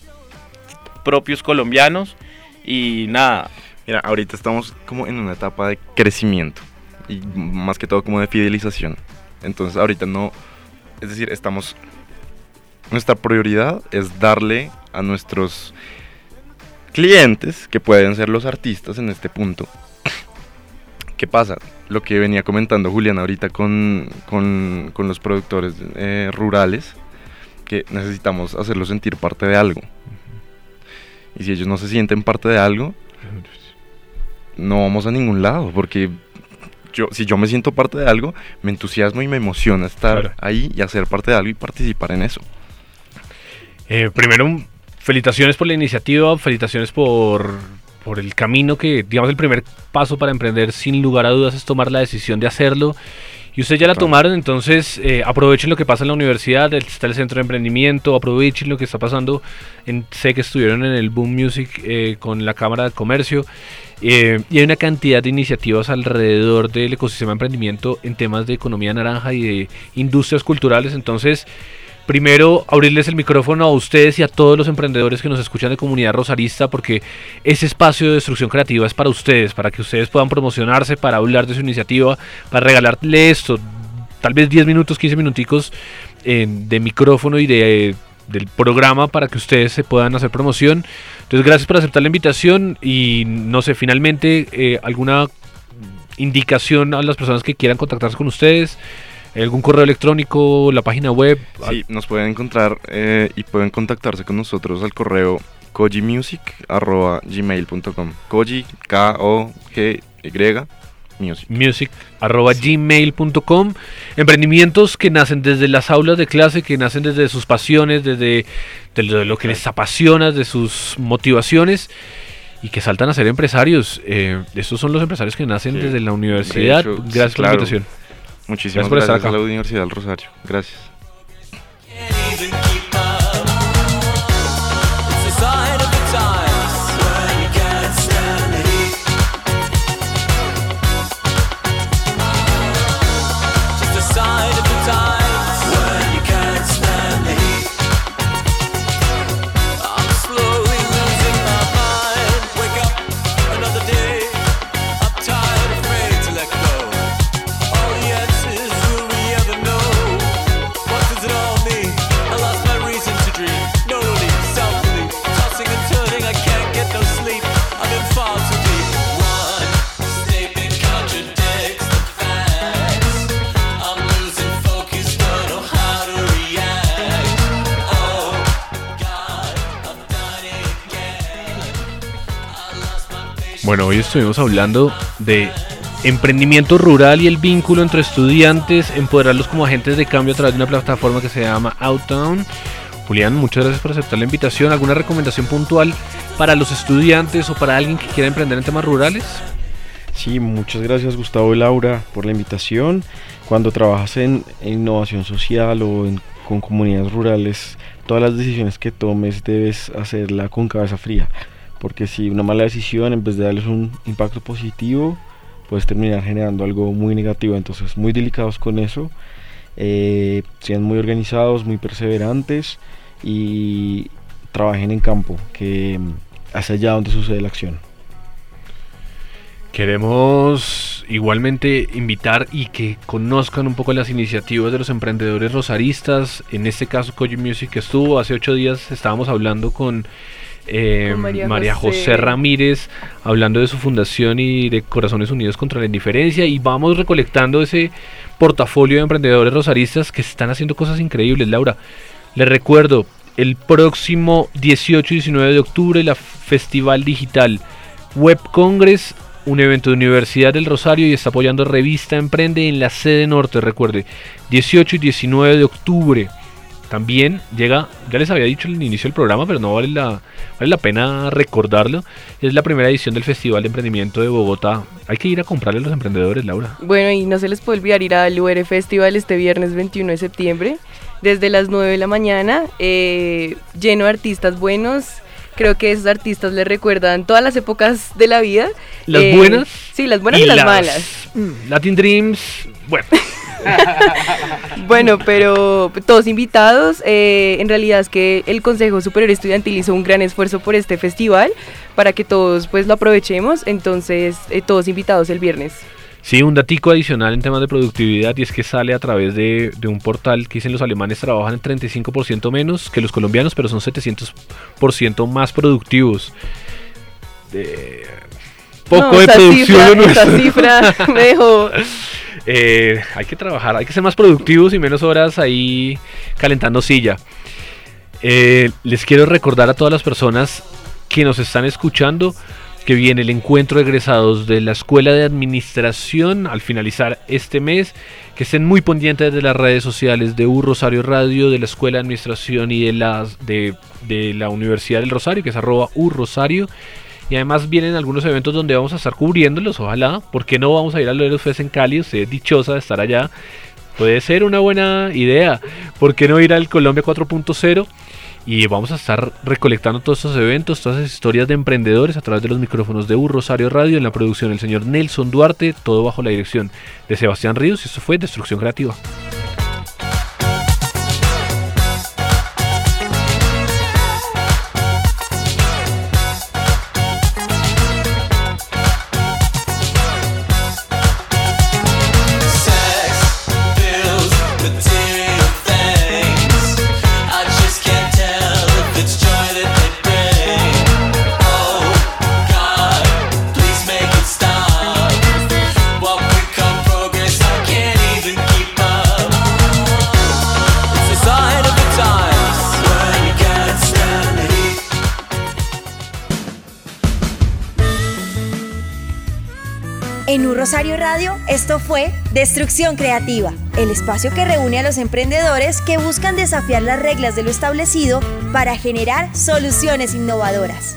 propios colombianos y nada. Mira, ahorita estamos como en una etapa de crecimiento y más que todo como de fidelización. Entonces ahorita no, es decir, estamos, nuestra prioridad es darle a nuestros clientes, que pueden ser los artistas en este punto. ¿Qué pasa? Lo que venía comentando Julián ahorita con, con, con los productores eh, rurales, que necesitamos hacerlos sentir parte de algo. Y si ellos no se sienten parte de algo, no vamos a ningún lado, porque yo, si yo me siento parte de algo, me entusiasmo y me emociona estar Claro. ahí y hacer parte de algo y participar en eso. Eh, primero, felicitaciones por la iniciativa, felicitaciones por, por el camino que, digamos, el primer paso para emprender sin lugar a dudas es tomar la decisión de hacerlo. Y ustedes ya la tomaron, entonces eh, aprovechen lo que pasa en la universidad, está el centro de emprendimiento, aprovechen lo que está pasando. En, sé que estuvieron en el Boom Music eh, con la Cámara de Comercio. eh, y hay una cantidad de iniciativas alrededor del ecosistema de emprendimiento en temas de economía naranja y de industrias culturales. Entonces, primero abrirles el micrófono a ustedes y a todos los emprendedores que nos escuchan de comunidad rosarista, porque ese espacio de destrucción creativa es para ustedes, para que ustedes puedan promocionarse, para hablar de su iniciativa, para regalarle esto, tal vez 10 minutos, 15 minuticos de micrófono y de del programa para que ustedes se puedan hacer promoción. Entonces, gracias por aceptar la invitación y no sé, finalmente eh, alguna indicación a las personas que quieran contactarse con ustedes, algún correo electrónico, la página web. Sí, nos pueden encontrar eh, y pueden contactarse con nosotros al correo kojimusic.gmail.com Koji, K-O-G-Y, music. music arroba gmail.com emprendimientos que nacen desde las aulas de clase que nacen desde sus pasiones desde, desde lo que les apasiona de sus motivaciones y que saltan a ser empresarios eh, estos son los empresarios que nacen Sí. desde la universidad hecho, gracias sí, por la invitación Muchísimas gracias, acá a la Universidad del Rosario. Gracias. Bueno, hoy estuvimos hablando de emprendimiento rural y el vínculo entre estudiantes, empoderarlos como agentes de cambio a través de una plataforma que se llama Outtown. Julián, muchas gracias por aceptar la invitación. ¿Alguna recomendación puntual para los estudiantes o para alguien que quiera emprender en temas rurales? Sí, muchas gracias Gustavo y Laura por la invitación. Cuando trabajas en, innovación social o en- con comunidades rurales, todas las decisiones que tomes debes hacerla con cabeza fría. Porque si una mala decisión, en vez de darles un impacto positivo, puedes terminar generando algo muy negativo. Entonces, muy delicados con eso. Eh, sean muy organizados, muy perseverantes y trabajen en campo, que mm, hacia allá donde sucede la acción. Queremos igualmente invitar y que conozcan un poco las iniciativas de los emprendedores rosaristas. En este caso, Koji Music estuvo hace ocho días, estábamos hablando con, eh, María, José. José. Ramírez, hablando de su fundación y de Corazones Unidos contra la Indiferencia. Y vamos recolectando ese portafolio de emprendedores rosaristas que están haciendo cosas increíbles. Laura, les recuerdo, el próximo 18 y 19 de octubre, la Festival Digital Web Congress, un evento de Universidad del Rosario y está apoyando Revista Emprende en la sede norte, recuerde, 18 y 19 de octubre. También llega, ya les había dicho al inicio del programa, pero no vale la, vale la pena recordarlo. Es la primera edición del Festival de Emprendimiento de Bogotá. Hay que ir a comprarle a los emprendedores, Laura. Bueno, y no se les puede olvidar ir al UR Festival este viernes 21 de septiembre, desde las 9 de la mañana, eh, lleno de artistas buenos. Creo que esos artistas les recuerdan todas las épocas de la vida. Las Eh, buenas. Sí, las buenas y, las, malas. mm, Latin Dreams, bueno. Bueno, pero todos invitados. eh, en realidad es que el Consejo Superior Estudiantil hizo un gran esfuerzo por este festival para que todos pues lo aprovechemos. Entonces, eh, todos invitados el viernes. Sí, un datico adicional en temas de productividad y es que sale a través de, de un portal que dicen los alemanes trabajan en 35% menos que los colombianos, pero son 700% más productivos. De- poco No, de producción. cifra- esa cifra me dejó- Eh, hay que trabajar, hay que ser más productivos y menos horas ahí calentando silla. Eh, les quiero recordar a todas las personas que nos están escuchando que viene el encuentro de egresados de la Escuela de Administración al finalizar este mes, que estén muy pendientes de las redes sociales de U Rosario Radio, de la Escuela de Administración y de, las, de, de la Universidad del Rosario, que es arroba U Rosario. Y además vienen algunos eventos donde vamos a estar cubriéndolos, ojalá. ¿Por qué no vamos a ir a Loreros Fest en Cali? Usted es dichosa de estar allá. Puede ser una buena idea. ¿Por qué no ir al Colombia 4.0? Y vamos a estar recolectando todos estos eventos, todas esas historias de emprendedores a través de los micrófonos de U Rosario Radio en la producción el señor Nelson Duarte, todo bajo la dirección de Sebastián Ríos. Y esto fue Destrucción Creativa. Esto fue Destrucción Creativa, el espacio que reúne a los emprendedores que buscan desafiar las reglas de lo establecido para generar soluciones innovadoras.